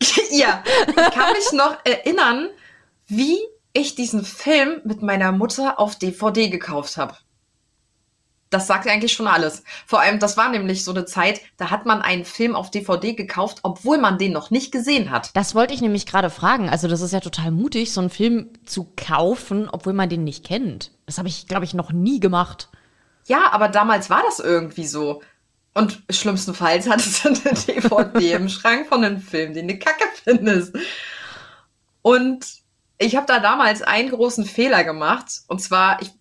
D: ja, ich kann mich noch erinnern, wie ich diesen Film mit meiner Mutter auf DVD gekauft habe das sagt eigentlich schon alles. Vor allem, das war nämlich so eine Zeit, da hat man einen Film auf DVD gekauft, obwohl man den noch nicht gesehen hat.
A: Das wollte ich nämlich gerade fragen. Also, das ist ja total mutig, so einen Film zu kaufen, obwohl man den nicht kennt. Das habe ich, glaube ich, noch nie gemacht.
D: Ja, aber damals war das irgendwie so. Und schlimmstenfalls hattest du eine DVD im Schrank von einem Film, den du kacke findest. Und ich habe da damals einen großen Fehler gemacht. Und zwar, ich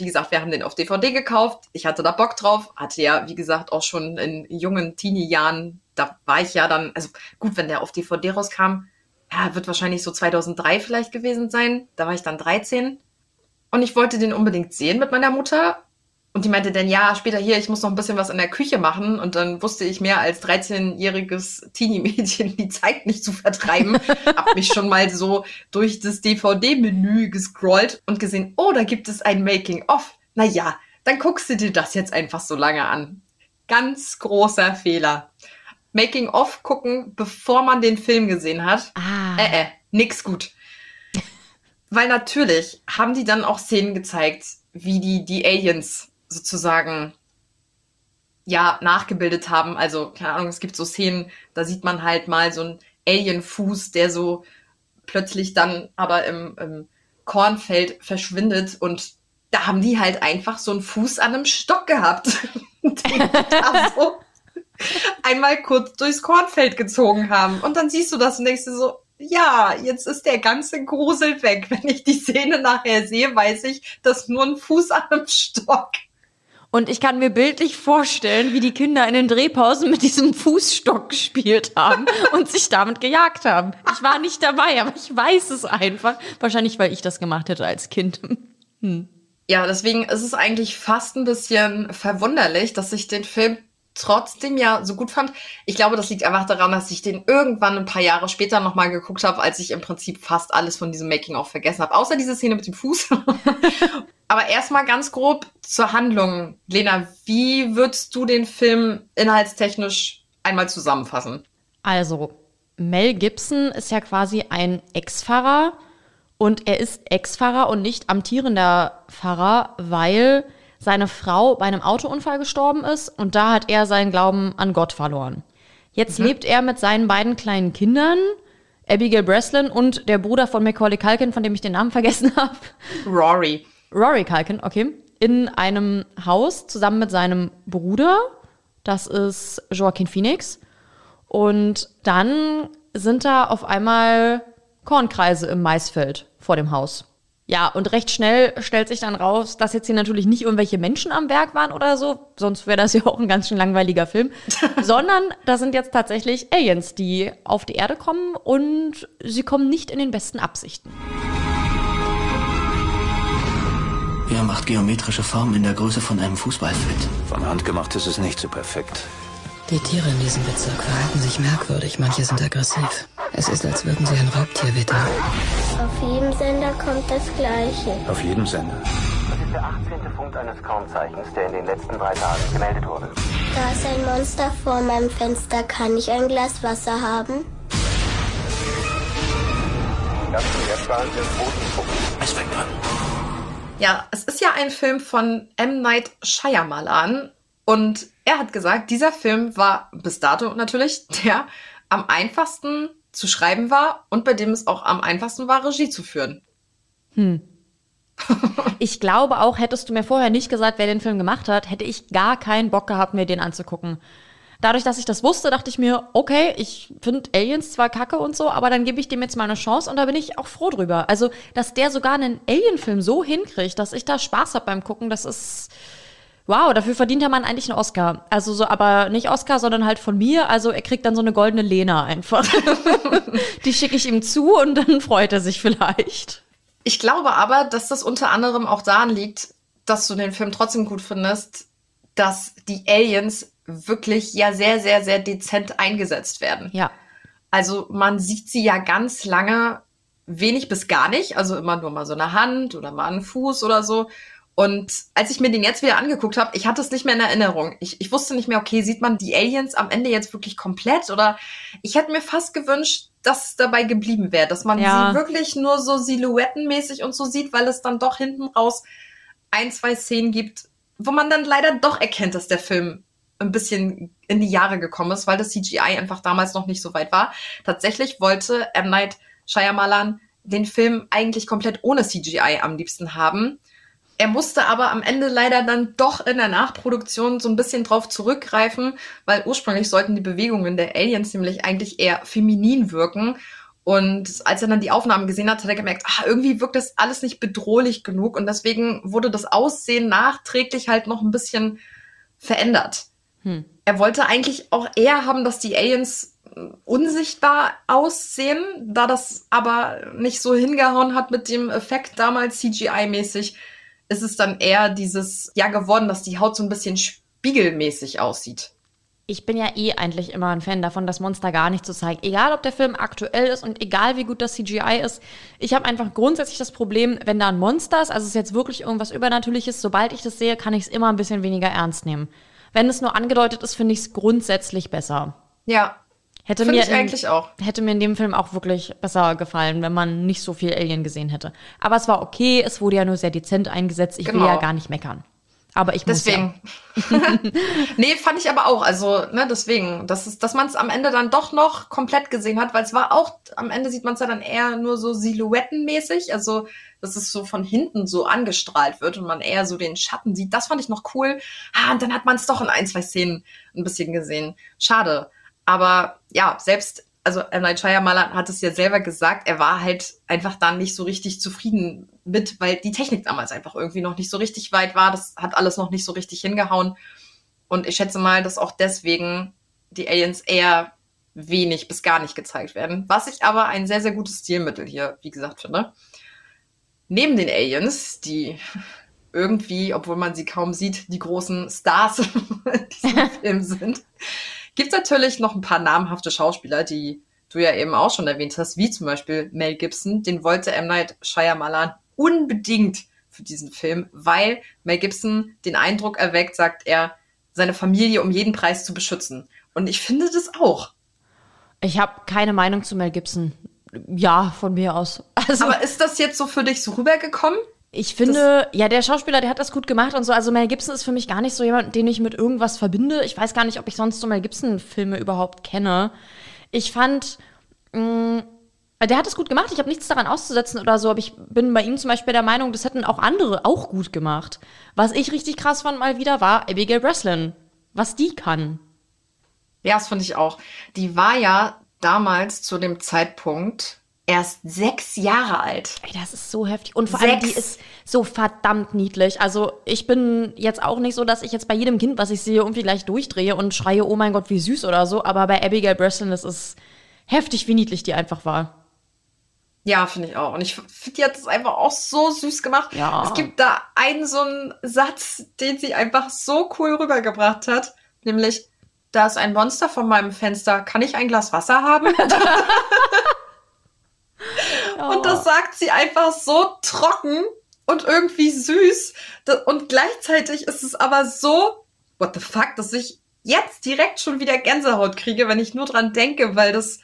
D: wie gesagt, wir haben den auf DVD gekauft. Ich hatte da Bock drauf. Hatte ja, wie gesagt, auch schon in jungen Teenie-Jahren, da war ich ja dann, also gut, wenn der auf DVD rauskam, ja, wird wahrscheinlich so 2003 vielleicht gewesen sein. Da war ich dann 13. Und ich wollte den unbedingt sehen mit meiner Mutter. Und die meinte dann, ja, später hier, ich muss noch ein bisschen was in der Küche machen. Und dann wusste ich mehr als 13-jähriges Teenie-Mädchen die Zeit nicht zu vertreiben. Hab mich schon mal so durch das DVD-Menü gescrollt und gesehen, oh, da gibt es ein Making-of. Naja, dann guckst du dir das jetzt einfach so lange an. Ganz großer Fehler. Making-of gucken, bevor man den Film gesehen hat.
A: Ah.
D: Äh, äh, nix gut. Weil natürlich haben die dann auch Szenen gezeigt, wie die, die Aliens sozusagen ja nachgebildet haben. Also, keine Ahnung, es gibt so Szenen, da sieht man halt mal so einen Alien-Fuß, der so plötzlich dann aber im, im Kornfeld verschwindet und da haben die halt einfach so einen Fuß an einem Stock gehabt, den da so einmal kurz durchs Kornfeld gezogen haben. Und dann siehst du das dir so, ja, jetzt ist der ganze Grusel weg. Wenn ich die Szene nachher sehe, weiß ich, dass nur ein Fuß an einem Stock.
A: Und ich kann mir bildlich vorstellen, wie die Kinder in den Drehpausen mit diesem Fußstock gespielt haben und sich damit gejagt haben. Ich war nicht dabei, aber ich weiß es einfach. Wahrscheinlich, weil ich das gemacht hätte als Kind. Hm.
D: Ja, deswegen ist es eigentlich fast ein bisschen verwunderlich, dass ich den Film trotzdem ja so gut fand. Ich glaube, das liegt einfach daran, dass ich den irgendwann ein paar Jahre später nochmal geguckt habe, als ich im Prinzip fast alles von diesem Making auch vergessen habe. Außer diese Szene mit dem Fuß. Aber erstmal ganz grob zur Handlung. Lena, wie würdest du den Film inhaltstechnisch einmal zusammenfassen?
A: Also, Mel Gibson ist ja quasi ein Ex-Pfarrer und er ist Ex-Pfarrer und nicht amtierender Pfarrer, weil seine Frau bei einem Autounfall gestorben ist und da hat er seinen Glauben an Gott verloren. Jetzt mhm. lebt er mit seinen beiden kleinen Kindern, Abigail Breslin und der Bruder von Macaulay Culkin, von dem ich den Namen vergessen habe.
D: Rory.
A: Rory Culkin, okay. In einem Haus zusammen mit seinem Bruder, das ist Joaquin Phoenix. Und dann sind da auf einmal Kornkreise im Maisfeld vor dem Haus. Ja, und recht schnell stellt sich dann raus, dass jetzt hier natürlich nicht irgendwelche Menschen am Werk waren oder so, sonst wäre das ja auch ein ganz schön langweiliger Film, sondern da sind jetzt tatsächlich Aliens, die auf die Erde kommen und sie kommen nicht in den besten Absichten.
F: Er macht geometrische Formen in der Größe von einem Fußballfeld.
K: Von Hand gemacht ist es nicht so perfekt.
L: Die Tiere in diesem Bezirk verhalten sich merkwürdig. Manche sind aggressiv. Es ist, als würden sie ein Raubtier wittern.
J: Auf jedem Sender kommt das Gleiche.
K: Auf jedem Sender.
M: Das ist der 18. Punkt eines Kornzeichens, der in den letzten drei Tagen gemeldet wurde.
J: Da ist ein Monster vor meinem Fenster. Kann ich ein Glas Wasser haben?
M: Das jetzt waren wir
F: Es fängt an.
D: Ja, es ist ja ein Film von M. Night Shyamalan und er hat gesagt, dieser Film war bis dato natürlich der am einfachsten zu schreiben war und bei dem es auch am einfachsten war, Regie zu führen.
A: Hm. ich glaube auch, hättest du mir vorher nicht gesagt, wer den Film gemacht hat, hätte ich gar keinen Bock gehabt, mir den anzugucken. Dadurch, dass ich das wusste, dachte ich mir, okay, ich finde Aliens zwar kacke und so, aber dann gebe ich dem jetzt mal eine Chance und da bin ich auch froh drüber. Also, dass der sogar einen Alien-Film so hinkriegt, dass ich da Spaß habe beim Gucken, das ist. Wow, dafür verdient der Mann eigentlich einen Oscar. Also so, aber nicht Oscar, sondern halt von mir. Also er kriegt dann so eine goldene Lena einfach. Die schicke ich ihm zu und dann freut er sich vielleicht.
D: Ich glaube aber, dass das unter anderem auch daran liegt, dass du den Film trotzdem gut findest, dass die Aliens wirklich ja sehr, sehr, sehr dezent eingesetzt werden.
A: Ja.
D: Also man sieht sie ja ganz lange wenig bis gar nicht, also immer nur mal so eine Hand oder mal einen Fuß oder so. Und als ich mir den jetzt wieder angeguckt habe, ich hatte es nicht mehr in Erinnerung. Ich, ich wusste nicht mehr, okay, sieht man die Aliens am Ende jetzt wirklich komplett? Oder ich hätte mir fast gewünscht, dass es dabei geblieben wäre, dass man
A: Ja.
D: sie wirklich nur so silhouettenmäßig und so sieht, weil es dann doch hinten raus ein, zwei Szenen gibt, wo man dann leider doch erkennt, dass der Film ein bisschen in die Jahre gekommen ist, weil das CGI einfach damals noch nicht so weit war. Tatsächlich wollte M. Night Shyamalan den Film eigentlich komplett ohne CGI am liebsten haben. Er musste aber am Ende leider dann doch in der Nachproduktion so ein bisschen drauf zurückgreifen, weil ursprünglich sollten die Bewegungen der Aliens nämlich eigentlich eher feminin wirken. Und als er dann die Aufnahmen gesehen hat, hat er gemerkt, ah, irgendwie wirkt das alles nicht bedrohlich genug. Und deswegen wurde das Aussehen nachträglich halt noch ein bisschen verändert.
A: Hm.
D: Er wollte eigentlich auch eher haben, dass die Aliens äh, unsichtbar aussehen, da das aber nicht so hingehauen hat mit dem Effekt damals CGI-mäßig, ist es dann eher dieses ja geworden, dass die Haut so ein bisschen spiegelmäßig aussieht.
A: Ich bin ja eh eigentlich immer ein Fan davon, das Monster gar nicht zu zeigen. Egal, ob der Film aktuell ist und egal, wie gut das CGI ist. Ich habe einfach grundsätzlich das Problem, wenn da ein Monster ist, also es ist jetzt wirklich irgendwas Übernatürliches, sobald ich das sehe, kann ich es immer ein bisschen weniger ernst nehmen. Wenn es nur angedeutet ist, finde ich es grundsätzlich besser.
D: Ja.
A: Hätte
D: Finde
A: mir
D: ich
A: in,
D: eigentlich auch.
A: Hätte mir in dem Film auch wirklich besser gefallen, wenn man nicht so viel Alien gesehen hätte. Aber es war okay, es wurde ja nur sehr dezent eingesetzt. Ich will
D: Genau.
A: ja gar nicht meckern. Aber ich muss ja.
D: Deswegen. nee, fand ich aber auch. Also, ne, deswegen, dass, es- dass man es am Ende dann doch noch komplett gesehen hat, weil es war auch, am Ende sieht man es ja dann eher nur so silhouettenmäßig. Also, dass es so von hinten so angestrahlt wird und man eher so den Schatten sieht. Das fand ich noch cool. Ah, und dann hat man es doch in ein, zwei Szenen ein bisschen gesehen. Schade. Aber ja, selbst, also M. Night Shyamalan hat es ja selber gesagt, er war halt einfach dann nicht so richtig zufrieden mit, weil die Technik damals einfach irgendwie noch nicht so richtig weit war. Das hat alles noch nicht so richtig hingehauen. Und ich schätze mal, dass auch deswegen die Aliens eher wenig bis gar nicht gezeigt werden. Was ich aber ein sehr, sehr gutes Stilmittel hier, wie gesagt, finde. Neben den Aliens, die irgendwie, obwohl man sie kaum sieht, die großen Stars in diesem Film sind, gibt es natürlich noch ein paar namhafte Schauspieler, die du ja eben auch schon erwähnt hast, wie zum Beispiel Mel Gibson. Den wollte M. Night Shyamalan unbedingt für diesen Film, weil Mel Gibson den Eindruck erweckt, sagt er, seine Familie um jeden Preis zu beschützen. Und ich finde das auch.
A: Ich habe keine Meinung zu Mel Gibson. Ja, von mir aus. Also,
D: Aber ist das jetzt so für dich so rübergekommen?
A: Ich finde, ja, der Schauspieler, der hat das gut gemacht und so. Also Mel Gibson ist für mich gar nicht so jemand, den ich mit irgendwas verbinde. Ich weiß gar nicht, ob ich sonst so Mel Gibson-Filme überhaupt kenne. Ich fand, mh, der hat es gut gemacht. Ich habe nichts daran auszusetzen oder so. Aber ich bin bei ihm zum Beispiel der Meinung, das hätten auch andere auch gut gemacht. Was ich richtig krass fand mal wieder war Abigail Breslin. Was die kann.
D: Ja, das fand ich auch. Die war ja damals zu dem Zeitpunkt erst sechs Jahre alt.
A: Ey, das ist so heftig. Und vor allem, die
D: Sechs.
A: ist so verdammt niedlich. Also, ich bin jetzt auch nicht so, dass ich jetzt bei jedem Kind, was ich sehe, irgendwie gleich durchdrehe und schreie, oh mein Gott, wie süß oder so. Aber bei Abigail Breslin, das ist heftig, wie niedlich die einfach war.
D: Ja, finde ich auch. Und ich finde, die hat es einfach auch so süß gemacht.
A: Ja.
D: Es gibt da einen so einen Satz, den sie einfach so cool rübergebracht hat. Nämlich, da ist ein Monster vor meinem Fenster. Kann ich ein Glas Wasser haben? Und das sagt sie einfach so trocken und irgendwie süß. Und gleichzeitig ist es aber so, what the fuck, dass ich jetzt direkt schon wieder Gänsehaut kriege, wenn ich nur dran denke, weil das,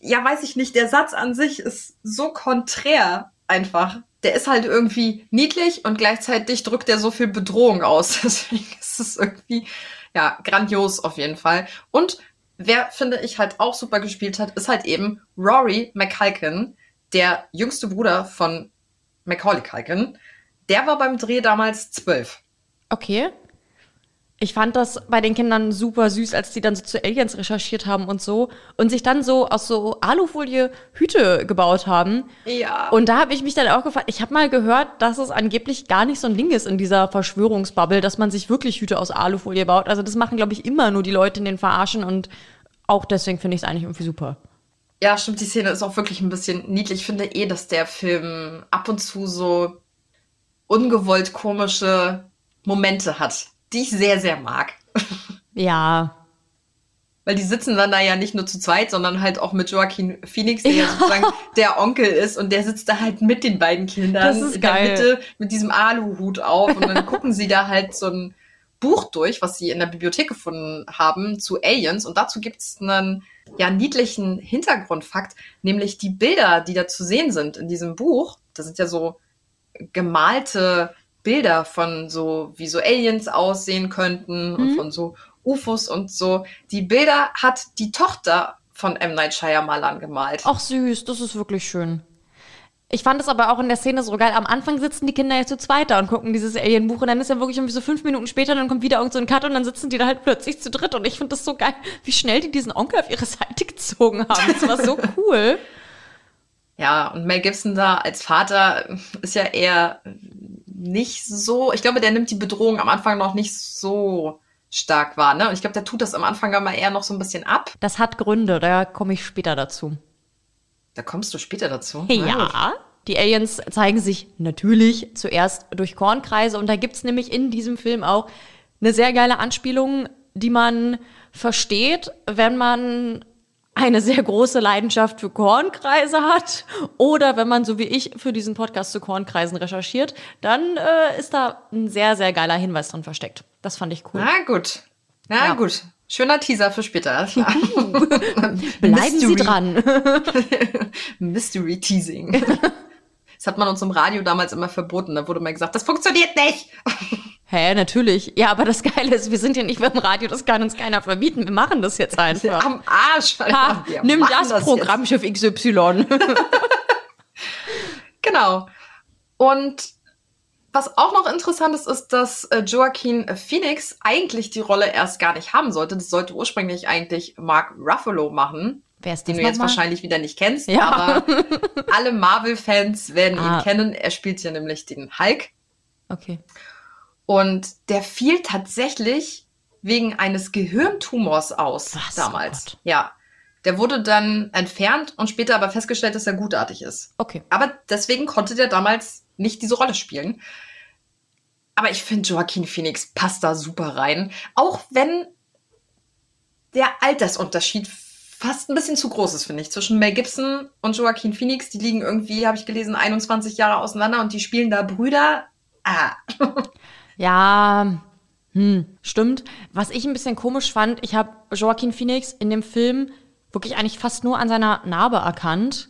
D: ja, weiß ich nicht, der Satz an sich ist so konträr einfach. Der ist halt irgendwie niedlich und gleichzeitig drückt er so viel Bedrohung aus. Deswegen ist es irgendwie, ja, grandios auf jeden Fall. Und wer, finde ich, halt auch super gespielt hat, ist halt eben Rory McCulkin, der jüngste Bruder von Macaulay Culkin. Der war beim Dreh damals zwölf.
A: Okay. Ich fand das bei den Kindern super süß, als die dann so zu Aliens recherchiert haben und so und sich dann so aus so Alufolie Hüte gebaut haben.
D: Ja.
A: Und da habe ich mich dann auch gefragt, ich habe mal gehört, dass es angeblich gar nicht so ein Ding ist in dieser Verschwörungsbubble, dass man sich wirklich Hüte aus Alufolie baut. Also das machen, glaube ich, immer nur die Leute in den Verarschen und auch deswegen finde ich es eigentlich irgendwie super.
D: Ja, stimmt, die Szene ist auch wirklich ein bisschen niedlich. Ich finde eh, dass der Film ab und zu so ungewollt komische Momente hat, die ich sehr, sehr mag.
A: Ja.
D: Weil die sitzen dann da ja nicht nur zu zweit, sondern halt auch mit Joaquin Phoenix, der ja, sozusagen der Onkel ist und der sitzt da halt mit den beiden Kindern
A: Das ist
D: in
A: geil.
D: der Mitte mit diesem Aluhut auf und dann gucken sie da halt so ein Buch durch, was sie in der Bibliothek gefunden haben zu Aliens und dazu gibt's einen ja niedlichen Hintergrundfakt, nämlich die Bilder, die da zu sehen sind in diesem Buch. Das sind ja so gemalte Bilder von so, wie so Aliens aussehen könnten und
A: Mhm.
D: von so UFOs und so. Die Bilder hat die Tochter von M. Night Shyamalan gemalt.
A: Ach süß, das ist wirklich schön. Ich fand es aber auch in der Szene so geil. Am Anfang sitzen die Kinder ja zu zweit da und gucken dieses Alien-Buch und dann ist ja wirklich irgendwie so fünf Minuten später, dann kommt wieder irgend so ein Cut und dann sitzen die da halt plötzlich zu dritt und ich finde das so geil, wie schnell die diesen Onkel auf ihre Seite gezogen haben. Das war so cool.
D: Ja, und Mel Gibson da als Vater ist ja eher nicht so, ich glaube, der nimmt die Bedrohung am Anfang noch nicht so stark wahr, ne? Und ich glaube, der tut das am Anfang aber eher noch so ein bisschen ab.
A: Das hat Gründe, da komme ich später dazu.
D: Da kommst du später dazu.
A: Ja, die Aliens zeigen sich natürlich zuerst durch Kornkreise und da gibt's nämlich in diesem Film auch eine sehr geile Anspielung, die man versteht, wenn man eine sehr große Leidenschaft für Kornkreise hat oder wenn man so wie ich für diesen Podcast zu Kornkreisen recherchiert, dann äh, ist da ein sehr, sehr geiler Hinweis drin versteckt. Das fand ich cool.
D: Na gut. Na
A: Ja.
D: gut. Schöner Teaser für später. klar.
A: Bleiben Sie dran.
D: Mystery Teasing. Das hat man uns im Radio damals immer verboten. Da wurde mal gesagt, das funktioniert nicht.
A: Hä, natürlich. Ja, aber das Geile ist, wir sind ja nicht beim Radio, das kann uns keiner verbieten. Wir machen das jetzt einfach.
D: Am Arsch. Alter.
A: Ha, nimm
D: machen
A: das, Programmschiff XY.
D: Genau. Und was auch noch interessant ist, ist, dass äh, Joaquin Phoenix eigentlich die Rolle erst gar nicht haben sollte. Das sollte ursprünglich eigentlich Mark Ruffalo machen.
A: Wer ist
D: den
A: das
D: du jetzt
A: nochmal?
D: wahrscheinlich wieder nicht kennst,
A: Ja.
D: aber alle Marvel-Fans werden
A: Ah.
D: ihn kennen. Er spielt ja nämlich den Hulk.
A: Okay.
D: Und der fiel tatsächlich wegen eines Gehirntumors aus
A: Was?
D: damals.
A: Oh Gott.
D: ja. Der wurde dann entfernt und später aber festgestellt, dass er gutartig ist.
A: Okay.
D: Aber deswegen konnte der damals nicht diese Rolle spielen. Aber ich finde, Joaquin Phoenix passt da super rein. Auch wenn der Altersunterschied fast ein bisschen zu groß ist, finde ich. Zwischen Mel Gibson und Joaquin Phoenix, die liegen irgendwie, habe ich gelesen, 21 Jahre auseinander und die spielen da Brüder. Ah.
A: Ja, hm, stimmt. Was ich ein bisschen komisch fand, ich habe Joaquin Phoenix in dem Film wirklich eigentlich fast nur an seiner Narbe erkannt.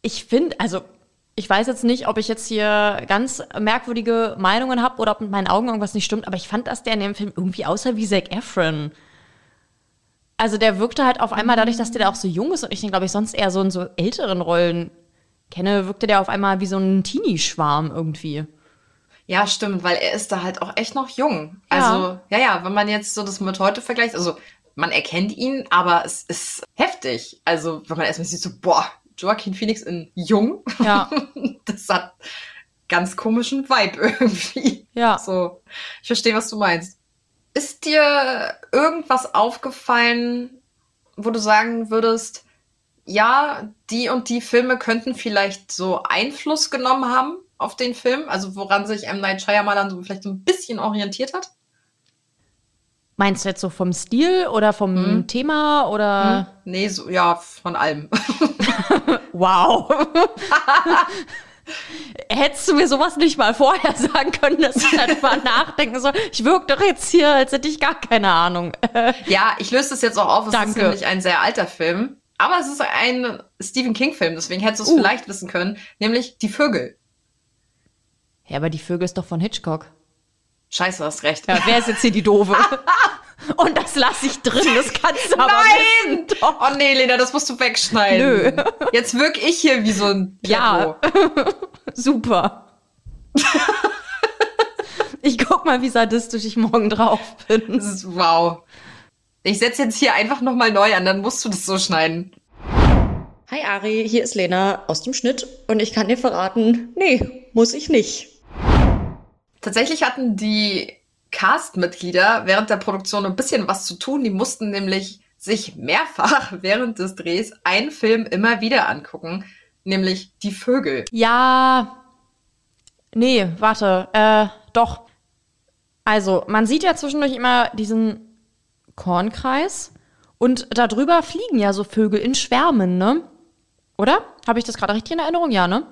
A: Ich finde, also ich weiß jetzt nicht, ob ich jetzt hier ganz merkwürdige Meinungen habe oder ob mit meinen Augen irgendwas nicht stimmt, aber ich fand, dass der in dem Film irgendwie aussah wie Zac Efron. Also der wirkte halt auf einmal dadurch, dass der da auch so jung ist und ich den, glaube ich, sonst eher so in so älteren Rollen kenne, wirkte der auf einmal wie so ein Teenie-Schwarm irgendwie.
D: Ja, stimmt, weil er ist da halt auch echt noch jung.
A: Ja.
D: Also, ja, ja, wenn man jetzt so das mit heute vergleicht, also man erkennt ihn, aber es ist heftig. Also, wenn man erstmal sieht, so, boah, Joaquin Phoenix in jung,
A: Ja.
D: das hat ganz komischen Vibe irgendwie.
A: Ja.
D: So, ich verstehe, was du meinst. Ist dir irgendwas aufgefallen, wo du sagen würdest, ja, die und die Filme könnten vielleicht so Einfluss genommen haben auf den Film? Also woran sich M. Night Shyamalan so vielleicht so ein bisschen orientiert hat?
A: Meinst du jetzt so vom Stil oder vom
D: Hm.
A: Thema oder?
D: Hm? Nee, so, ja, von allem.
A: Wow. Hättest du mir sowas nicht mal vorher sagen können, dass ich darüber nachdenken soll? Ich wirke doch jetzt hier, als hätte ich gar keine Ahnung.
D: ja, ich löse das jetzt auch auf. Es ist
A: Danke.
D: nämlich ein sehr alter Film. Aber es ist ein Stephen King-Film, deswegen hättest du es
A: Uh.
D: vielleicht wissen können. Nämlich Die Vögel.
A: Ja, aber die Vögel ist doch von Hitchcock.
D: Scheiße, hast recht.
A: Ja, wer ist jetzt hier die Doofe? Und das lasse ich drin, das kannst du aber
D: Nein!
A: wissen. Doch.
D: Oh nee, Lena, das musst du wegschneiden.
A: Nö.
D: Jetzt wirk ich hier wie so ein
A: Ja.
D: Pleppo.
A: Super. Ich guck mal, wie sadistisch ich morgen drauf bin.
D: Wow. Ich setze jetzt hier einfach nochmal neu an, dann musst du das so schneiden.
A: Hi Ari, hier ist Lena aus dem Schnitt und ich kann dir verraten, nee, muss ich nicht.
D: Tatsächlich hatten die Cast-Mitglieder während der Produktion ein bisschen was zu tun. Die mussten nämlich sich mehrfach während des Drehs einen Film immer wieder angucken, nämlich Die Vögel.
A: Ja. Nee, warte, äh, doch. Also, man sieht ja zwischendurch immer diesen Kornkreis und darüber fliegen ja so Vögel in Schwärmen, ne? Oder? Habe ich das gerade richtig in Erinnerung? Ja, ne?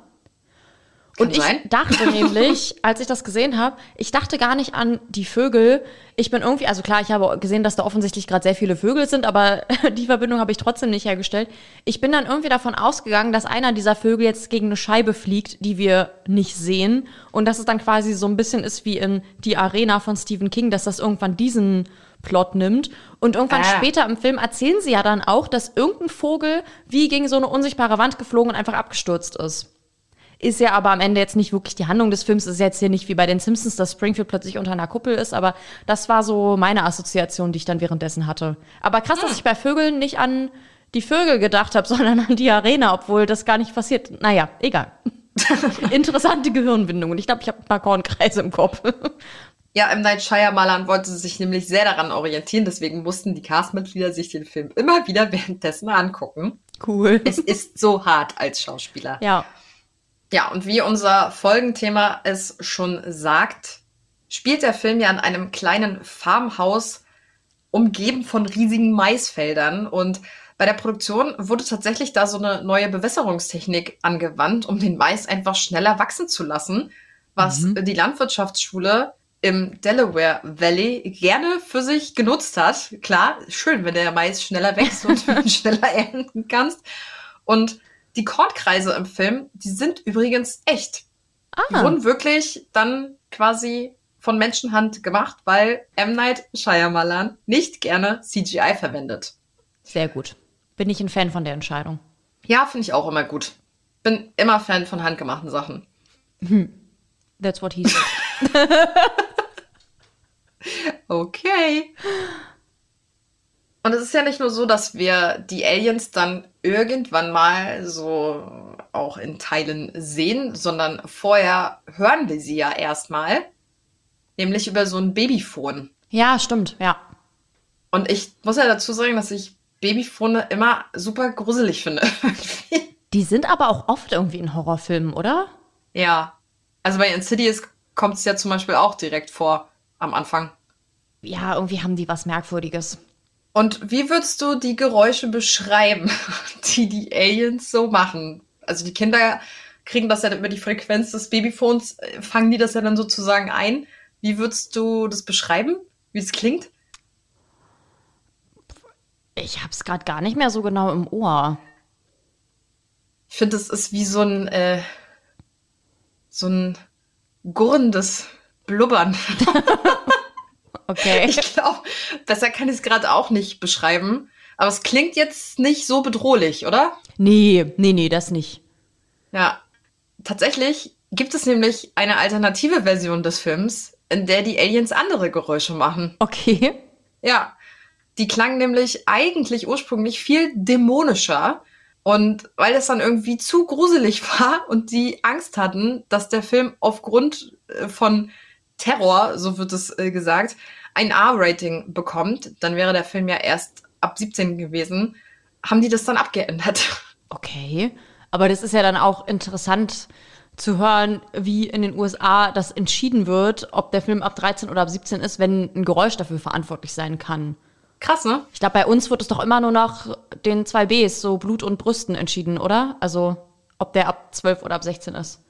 A: Und ich sein. dachte nämlich, als ich das gesehen habe, ich dachte gar nicht an die Vögel. Ich bin irgendwie, also klar, ich habe gesehen, dass da offensichtlich gerade sehr viele Vögel sind, aber die Verbindung habe ich trotzdem nicht hergestellt. Ich bin dann irgendwie davon ausgegangen, dass einer dieser Vögel jetzt gegen eine Scheibe fliegt, die wir nicht sehen. Und dass es dann quasi so ein bisschen ist wie in die Arena von Stephen King, dass das irgendwann diesen Plot nimmt. Und irgendwann ah. später im Film erzählen sie ja dann auch, dass irgendein Vogel wie gegen so eine unsichtbare Wand geflogen und einfach abgestürzt ist. Ist ja aber am Ende jetzt nicht wirklich die Handlung des Films. Ist jetzt hier nicht wie bei den Simpsons, dass Springfield plötzlich unter einer Kuppel ist. Aber das war so meine Assoziation, die ich dann währenddessen hatte. Aber krass, hm. dass ich bei Vögeln nicht an die Vögel gedacht habe, sondern an die Arena, obwohl das gar nicht passiert. Naja, egal. Interessante Gehirnbindung. Und ich glaube, ich habe ein paar Kornkreise im Kopf.
D: Ja, M. Night Shyamalan wollte sich nämlich sehr daran orientieren, deswegen mussten die Castmitglieder sich den Film immer wieder währenddessen angucken.
A: Cool.
D: Es ist so hart als Schauspieler.
A: Ja.
D: Ja, und wie unser Folgenthema es schon sagt, spielt der Film ja in einem kleinen Farmhaus, umgeben von riesigen Maisfeldern. Und bei der Produktion wurde tatsächlich da so eine neue Bewässerungstechnik angewandt, um den Mais einfach schneller wachsen zu lassen, was mhm. die Landwirtschaftsschule im Delaware Valley gerne für sich genutzt hat. Klar, schön, wenn der Mais schneller wächst und schneller ernten kannst. Und die Kornkreise im Film, die sind übrigens echt. Ah. Die wurden wirklich dann quasi von Menschenhand gemacht, weil M. Night Shyamalan nicht gerne CGI verwendet.
A: Sehr gut. Bin ich ein Fan von der Entscheidung.
D: Ja, finde ich auch immer gut. Bin immer Fan von handgemachten Sachen.
A: Hm. That's what he said.
D: okay. Und es ist ja nicht nur so, dass wir die Aliens dann irgendwann mal so auch in Teilen sehen, sondern vorher hören wir sie ja erstmal, nämlich über so ein Babyphone.
A: Ja, stimmt, ja.
D: Und ich muss ja dazu sagen, dass ich Babyphone immer super gruselig finde.
A: die sind aber auch oft irgendwie in Horrorfilmen, oder?
D: Ja. Also bei Insidious kommt es ja zum Beispiel auch direkt vor am Anfang.
A: Ja, irgendwie haben die was Merkwürdiges.
D: Und wie würdest du die Geräusche beschreiben, die die Aliens so machen? Also die Kinder kriegen das ja über die Frequenz des Babyphones, äh, fangen die das ja dann sozusagen ein. Wie würdest du das beschreiben, wie es klingt?
A: Ich hab's gerade gar nicht mehr so genau im Ohr.
D: Ich finde, es ist wie so ein äh, so ein gurrendes Blubbern.
A: Okay.
D: Ich glaube, besser kann ich es gerade auch nicht beschreiben. Aber es klingt jetzt nicht so bedrohlich, oder?
A: Nee, nee, nee, das nicht.
D: Ja. Tatsächlich gibt es nämlich eine alternative Version des Films, in der die Aliens andere Geräusche machen.
A: Okay.
D: Ja. Die klang nämlich eigentlich ursprünglich viel dämonischer. Und weil es dann irgendwie zu gruselig war und die Angst hatten, dass der Film aufgrund äh, von Terror, so wird es äh, gesagt, ein R-Rating bekommt, dann wäre der Film ja erst ab 17 gewesen, haben die das dann abgeändert.
A: Okay, aber das ist ja dann auch interessant zu hören, wie in den USA das entschieden wird, ob der Film ab 13 oder ab 17 ist, wenn ein Geräusch dafür verantwortlich sein kann.
D: Krass, ne?
A: Ich glaube, bei uns wird es doch immer nur nach den zwei Bs, so Blut und Brüsten entschieden, oder? Also, ob der ab 12 oder ab 16 ist.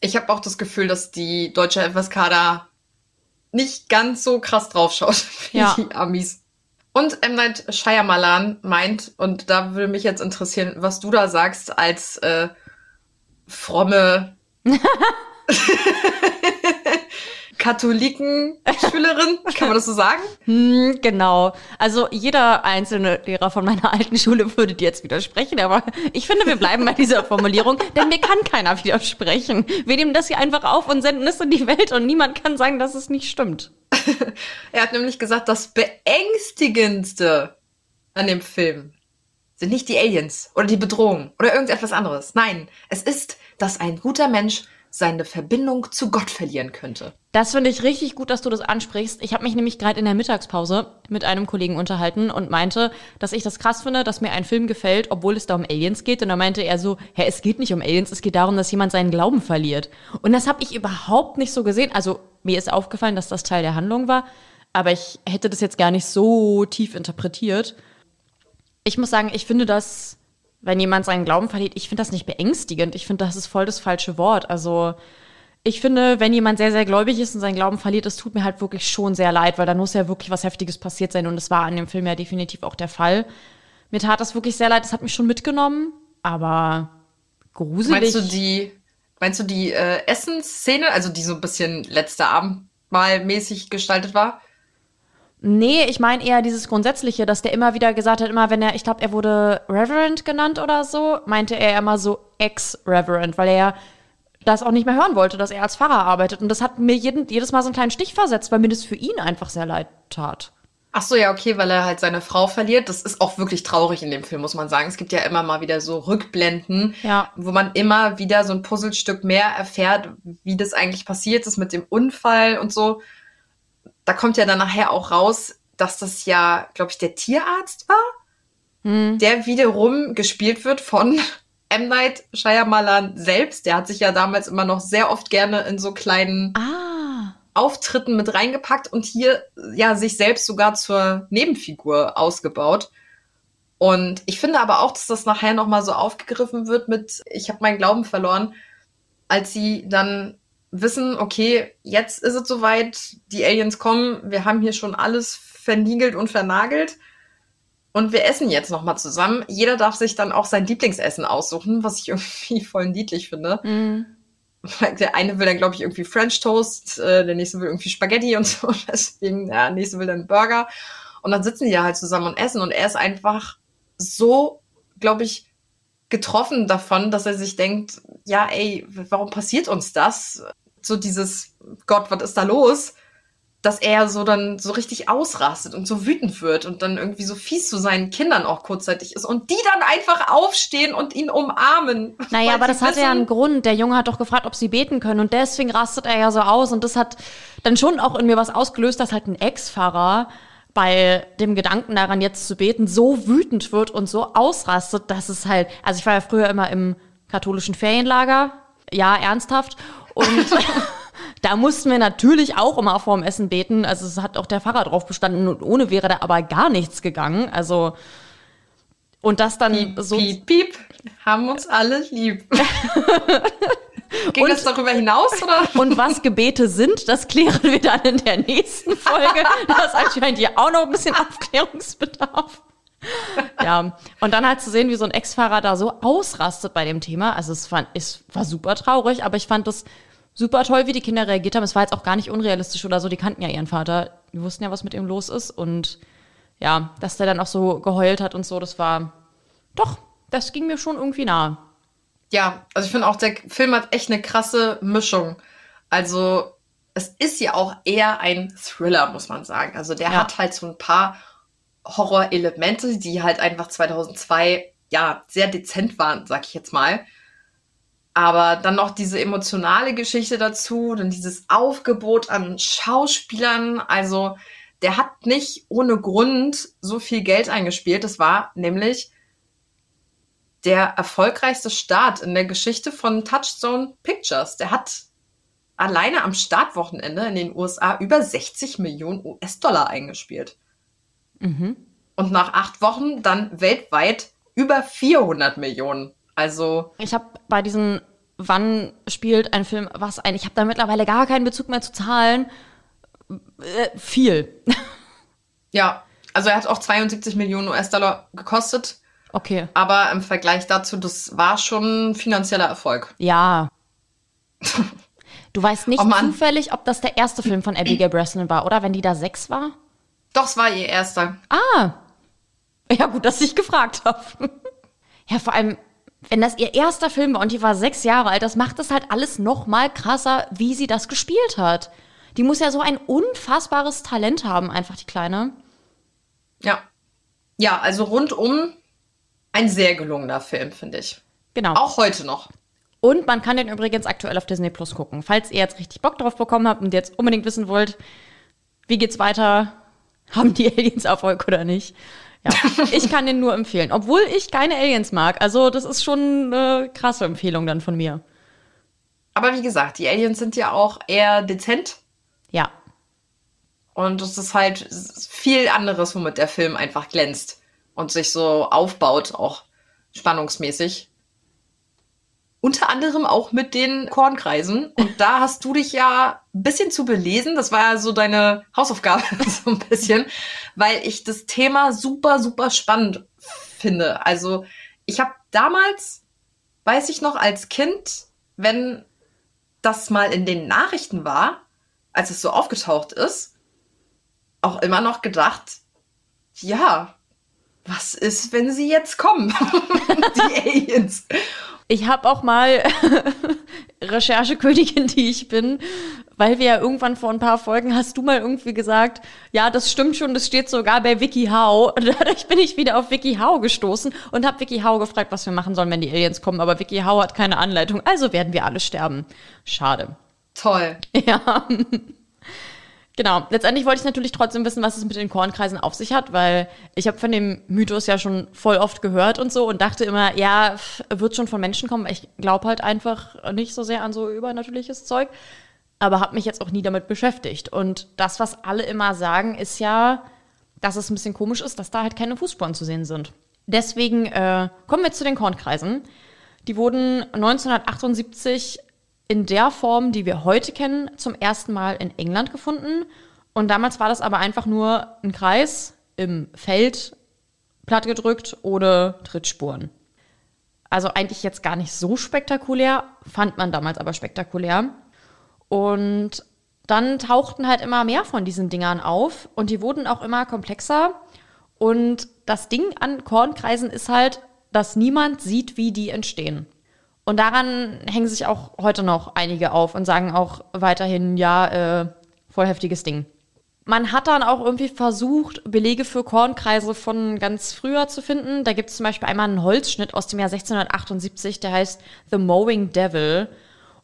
D: Ich habe auch das Gefühl, dass die deutsche FSK da nicht ganz so krass draufschaut wie ja. die Amis. Und M. Night Shyamalan meint, und da würde mich jetzt interessieren, was du da sagst als äh, fromme Katholiken-Schülerin, kann man das so sagen?
A: Hm, genau. Also jeder einzelne Lehrer von meiner alten Schule würde dir jetzt widersprechen, aber ich finde, wir bleiben bei dieser Formulierung, denn mir kann keiner widersprechen. Wir nehmen das hier einfach auf und senden es in die Welt und niemand kann sagen, dass es nicht stimmt.
D: er hat nämlich gesagt, das beängstigendste an dem Film sind nicht die Aliens oder die Bedrohung oder irgendetwas anderes. Nein, es ist, dass ein guter Mensch seine Verbindung zu Gott verlieren könnte.
A: Das finde ich richtig gut, dass du das ansprichst. Ich habe mich nämlich gerade in der Mittagspause mit einem Kollegen unterhalten und meinte, dass ich das krass finde, dass mir ein Film gefällt, obwohl es da um Aliens geht. Und da meinte er so, hä, es geht nicht um Aliens, es geht darum, dass jemand seinen Glauben verliert. Und das habe ich überhaupt nicht so gesehen. Also mir ist aufgefallen, dass das Teil der Handlung war, aber ich hätte das jetzt gar nicht so tief interpretiert. Ich muss sagen, ich finde das wenn jemand seinen Glauben verliert, ich finde das nicht beängstigend. Ich finde, das ist voll das falsche Wort. Also ich finde, wenn jemand sehr, sehr gläubig ist und seinen Glauben verliert, das tut mir halt wirklich schon sehr leid, weil da muss ja wirklich was Heftiges passiert sein. Und das war an dem Film ja definitiv auch der Fall. Mir tat das wirklich sehr leid, das hat mich schon mitgenommen, aber gruselig.
D: Meinst du die, meinst du die äh, Essensszene, also die so ein bisschen letzter Abend mal mäßig gestaltet war?
A: Nee, ich meine eher dieses Grundsätzliche, dass der immer wieder gesagt hat, immer wenn er, ich glaube, er wurde Reverend genannt oder so, meinte er immer so Ex-Reverend, weil er das auch nicht mehr hören wollte, dass er als Pfarrer arbeitet. Und das hat mir jeden, jedes Mal so einen kleinen Stich versetzt, weil mir das für ihn einfach sehr leid tat.
D: Ach so, ja, okay, weil er halt seine Frau verliert. Das ist auch wirklich traurig in dem Film, muss man sagen. Es gibt ja immer mal wieder so Rückblenden,
A: ja.
D: wo man immer wieder so ein Puzzlestück mehr erfährt, wie das eigentlich passiert ist mit dem Unfall und so da kommt ja dann nachher auch raus, dass das ja, glaube ich, der Tierarzt war,
A: hm.
D: der wiederum gespielt wird von M. Night Shyamalan selbst. Der hat sich ja damals immer noch sehr oft gerne in so kleinen
A: ah.
D: Auftritten mit reingepackt und hier ja sich selbst sogar zur Nebenfigur ausgebaut. Und ich finde aber auch, dass das nachher noch mal so aufgegriffen wird mit ich habe meinen Glauben verloren, als sie dann wissen, okay, jetzt ist es soweit, die Aliens kommen, wir haben hier schon alles verniegelt und vernagelt und wir essen jetzt noch mal zusammen. Jeder darf sich dann auch sein Lieblingsessen aussuchen, was ich irgendwie voll niedlich finde.
A: Mhm.
D: Der eine will dann, glaube ich, irgendwie French Toast, äh, der nächste will irgendwie Spaghetti und so. Deswegen, der nächste will dann Burger. Und dann sitzen die ja halt zusammen und essen. Und er ist einfach so, glaube ich, getroffen davon, dass er sich denkt, ja, ey, warum passiert uns das? So dieses, Gott, was ist da los? Dass er so dann so richtig ausrastet und so wütend wird und dann irgendwie so fies zu seinen Kindern auch kurzzeitig ist und die dann einfach aufstehen und ihn umarmen.
A: Naja, aber das hat ja einen Grund. Der Junge hat doch gefragt, ob sie beten können und deswegen rastet er ja so aus und das hat dann schon auch in mir was ausgelöst, dass halt ein Ex-Pfarrer bei dem Gedanken daran, jetzt zu beten, so wütend wird und so ausrastet, dass es halt, also ich war ja früher immer im katholischen Ferienlager, ja, ernsthaft, und da mussten wir natürlich auch immer vorm Essen beten, also es hat auch der Pfarrer drauf bestanden und ohne wäre da aber gar nichts gegangen, also und das dann
D: piep,
A: so.
D: Piep, piep, haben uns alle lieb. Ging und, das darüber hinaus, oder?
A: Und was Gebete sind, das klären wir dann in der nächsten Folge. Da ist anscheinend hier auch noch ein bisschen Aufklärungsbedarf. Ja, und dann halt zu sehen, wie so ein Ex-Fahrer da so ausrastet bei dem Thema. Also es, fand, es war super traurig, aber ich fand das super toll, wie die Kinder reagiert haben. Es war jetzt auch gar nicht unrealistisch oder so. Die kannten ja ihren Vater. Die wussten ja, was mit ihm los ist. Und ja, dass der dann auch so geheult hat und so, das war doch, das ging mir schon irgendwie nahe.
D: Ja, also ich finde auch, der Film hat echt eine krasse Mischung. Also es ist ja auch eher ein Thriller, muss man sagen. Also der
A: Ja.
D: hat halt so ein paar Horrorelemente, die halt einfach 2002 ja sehr dezent waren, sag ich jetzt mal. Aber dann noch diese emotionale Geschichte dazu, dann dieses Aufgebot an Schauspielern. Also der hat nicht ohne Grund so viel Geld eingespielt. Das war nämlich der erfolgreichste Start in der Geschichte von Touchstone Pictures. Der hat alleine am Startwochenende in den USA über 60 Millionen US-Dollar eingespielt.
A: Mhm.
D: Und nach acht Wochen dann weltweit über 400 Millionen. Also
A: Ich habe bei diesen Wann spielt ein Film was ein? Ich habe da mittlerweile gar keinen Bezug mehr zu Zahlen. Äh, viel.
D: ja, also er hat auch 72 Millionen US-Dollar gekostet.
A: Okay.
D: Aber im Vergleich dazu, das war schon ein finanzieller Erfolg.
A: Ja. Du weißt nicht
D: Oh
A: zufällig, ob das der erste Film von Abigail Breslin war, oder? Wenn die da sechs war?
D: Doch, es war ihr erster.
A: Ah. Ja, gut, dass ich gefragt habe. ja, vor allem, wenn das ihr erster Film war und die war sechs Jahre alt, das macht es halt alles noch mal krasser, wie sie das gespielt hat. Die muss ja so ein unfassbares Talent haben, einfach die Kleine.
D: Ja. Ja, also rundum ein sehr gelungener Film, finde ich.
A: Genau.
D: Auch heute noch.
A: Und man kann den übrigens aktuell auf Disney Plus gucken. Falls ihr jetzt richtig Bock drauf bekommen habt und jetzt unbedingt wissen wollt, wie geht's weiter, haben die Aliens Erfolg oder nicht. Ja, ich kann den nur empfehlen. Obwohl ich keine Aliens mag. Also, das ist schon eine krasse Empfehlung dann von mir.
D: Aber wie gesagt, die Aliens sind ja auch eher dezent.
A: Ja.
D: Und es ist halt viel anderes, womit der Film einfach glänzt und sich so aufbaut, auch spannungsmäßig. Unter anderem auch mit den Kornkreisen. Und da hast du dich ja ein bisschen zu belesen. Das war ja so deine Hausaufgabe, so ein bisschen, weil ich das Thema super, super spannend finde. Also ich habe damals, weiß ich noch, als Kind, wenn das mal in den Nachrichten war, als es so aufgetaucht ist, auch immer noch gedacht, ja, was ist, wenn sie jetzt kommen? die Aliens.
A: Ich habe auch mal Recherchekönigin, die ich bin, weil wir ja irgendwann vor ein paar Folgen hast du mal irgendwie gesagt, ja, das stimmt schon, das steht sogar bei WikiHow. Und dadurch bin ich wieder auf WikiHow gestoßen und habe WikiHow gefragt, was wir machen sollen, wenn die Aliens kommen. Aber WikiHow hat keine Anleitung, also werden wir alle sterben. Schade.
D: Toll.
A: Ja. Genau. Letztendlich wollte ich natürlich trotzdem wissen, was es mit den Kornkreisen auf sich hat, weil ich habe von dem Mythos ja schon voll oft gehört und so und dachte immer, ja, wird schon von Menschen kommen. Ich glaube halt einfach nicht so sehr an so übernatürliches Zeug, aber habe mich jetzt auch nie damit beschäftigt. Und das, was alle immer sagen, ist ja, dass es ein bisschen komisch ist, dass da halt keine Fußspuren zu sehen sind. Deswegen äh, kommen wir zu den Kornkreisen. Die wurden 1978 in der Form, die wir heute kennen, zum ersten Mal in England gefunden. Und damals war das aber einfach nur ein Kreis im Feld, plattgedrückt ohne Trittspuren. Also eigentlich jetzt gar nicht so spektakulär, fand man damals aber spektakulär. Und dann tauchten halt immer mehr von diesen Dingern auf und die wurden auch immer komplexer. Und das Ding an Kornkreisen ist halt, dass niemand sieht, wie die entstehen. Und daran hängen sich auch heute noch einige auf und sagen auch weiterhin, ja, äh, voll heftiges Ding. Man hat dann auch irgendwie versucht, Belege für Kornkreise von ganz früher zu finden. Da gibt es zum Beispiel einmal einen Holzschnitt aus dem Jahr 1678, der heißt The Mowing Devil.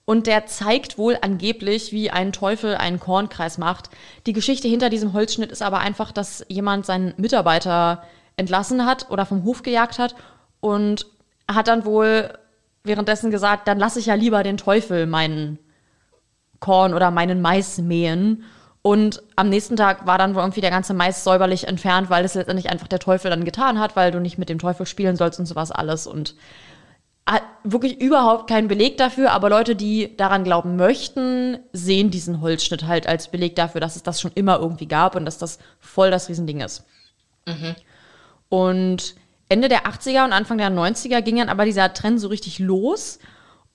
A: Und der zeigt wohl angeblich, wie ein Teufel einen Kornkreis macht. Die Geschichte hinter diesem Holzschnitt ist aber einfach, dass jemand seinen Mitarbeiter entlassen hat oder vom Hof gejagt hat und hat dann wohl währenddessen gesagt, dann lasse ich ja lieber den Teufel meinen Korn oder meinen Mais mähen. Und am nächsten Tag war dann wohl irgendwie der ganze Mais säuberlich entfernt, weil es letztendlich einfach der Teufel dann getan hat, weil du nicht mit dem Teufel spielen sollst und sowas alles. Und hat wirklich überhaupt keinen Beleg dafür, aber Leute, die daran glauben möchten, sehen diesen Holzschnitt halt als Beleg dafür, dass es das schon immer irgendwie gab und dass das voll das Riesending ist.
D: Mhm.
A: Und Ende der 80er und Anfang der 90er ging dann aber dieser Trend so richtig los.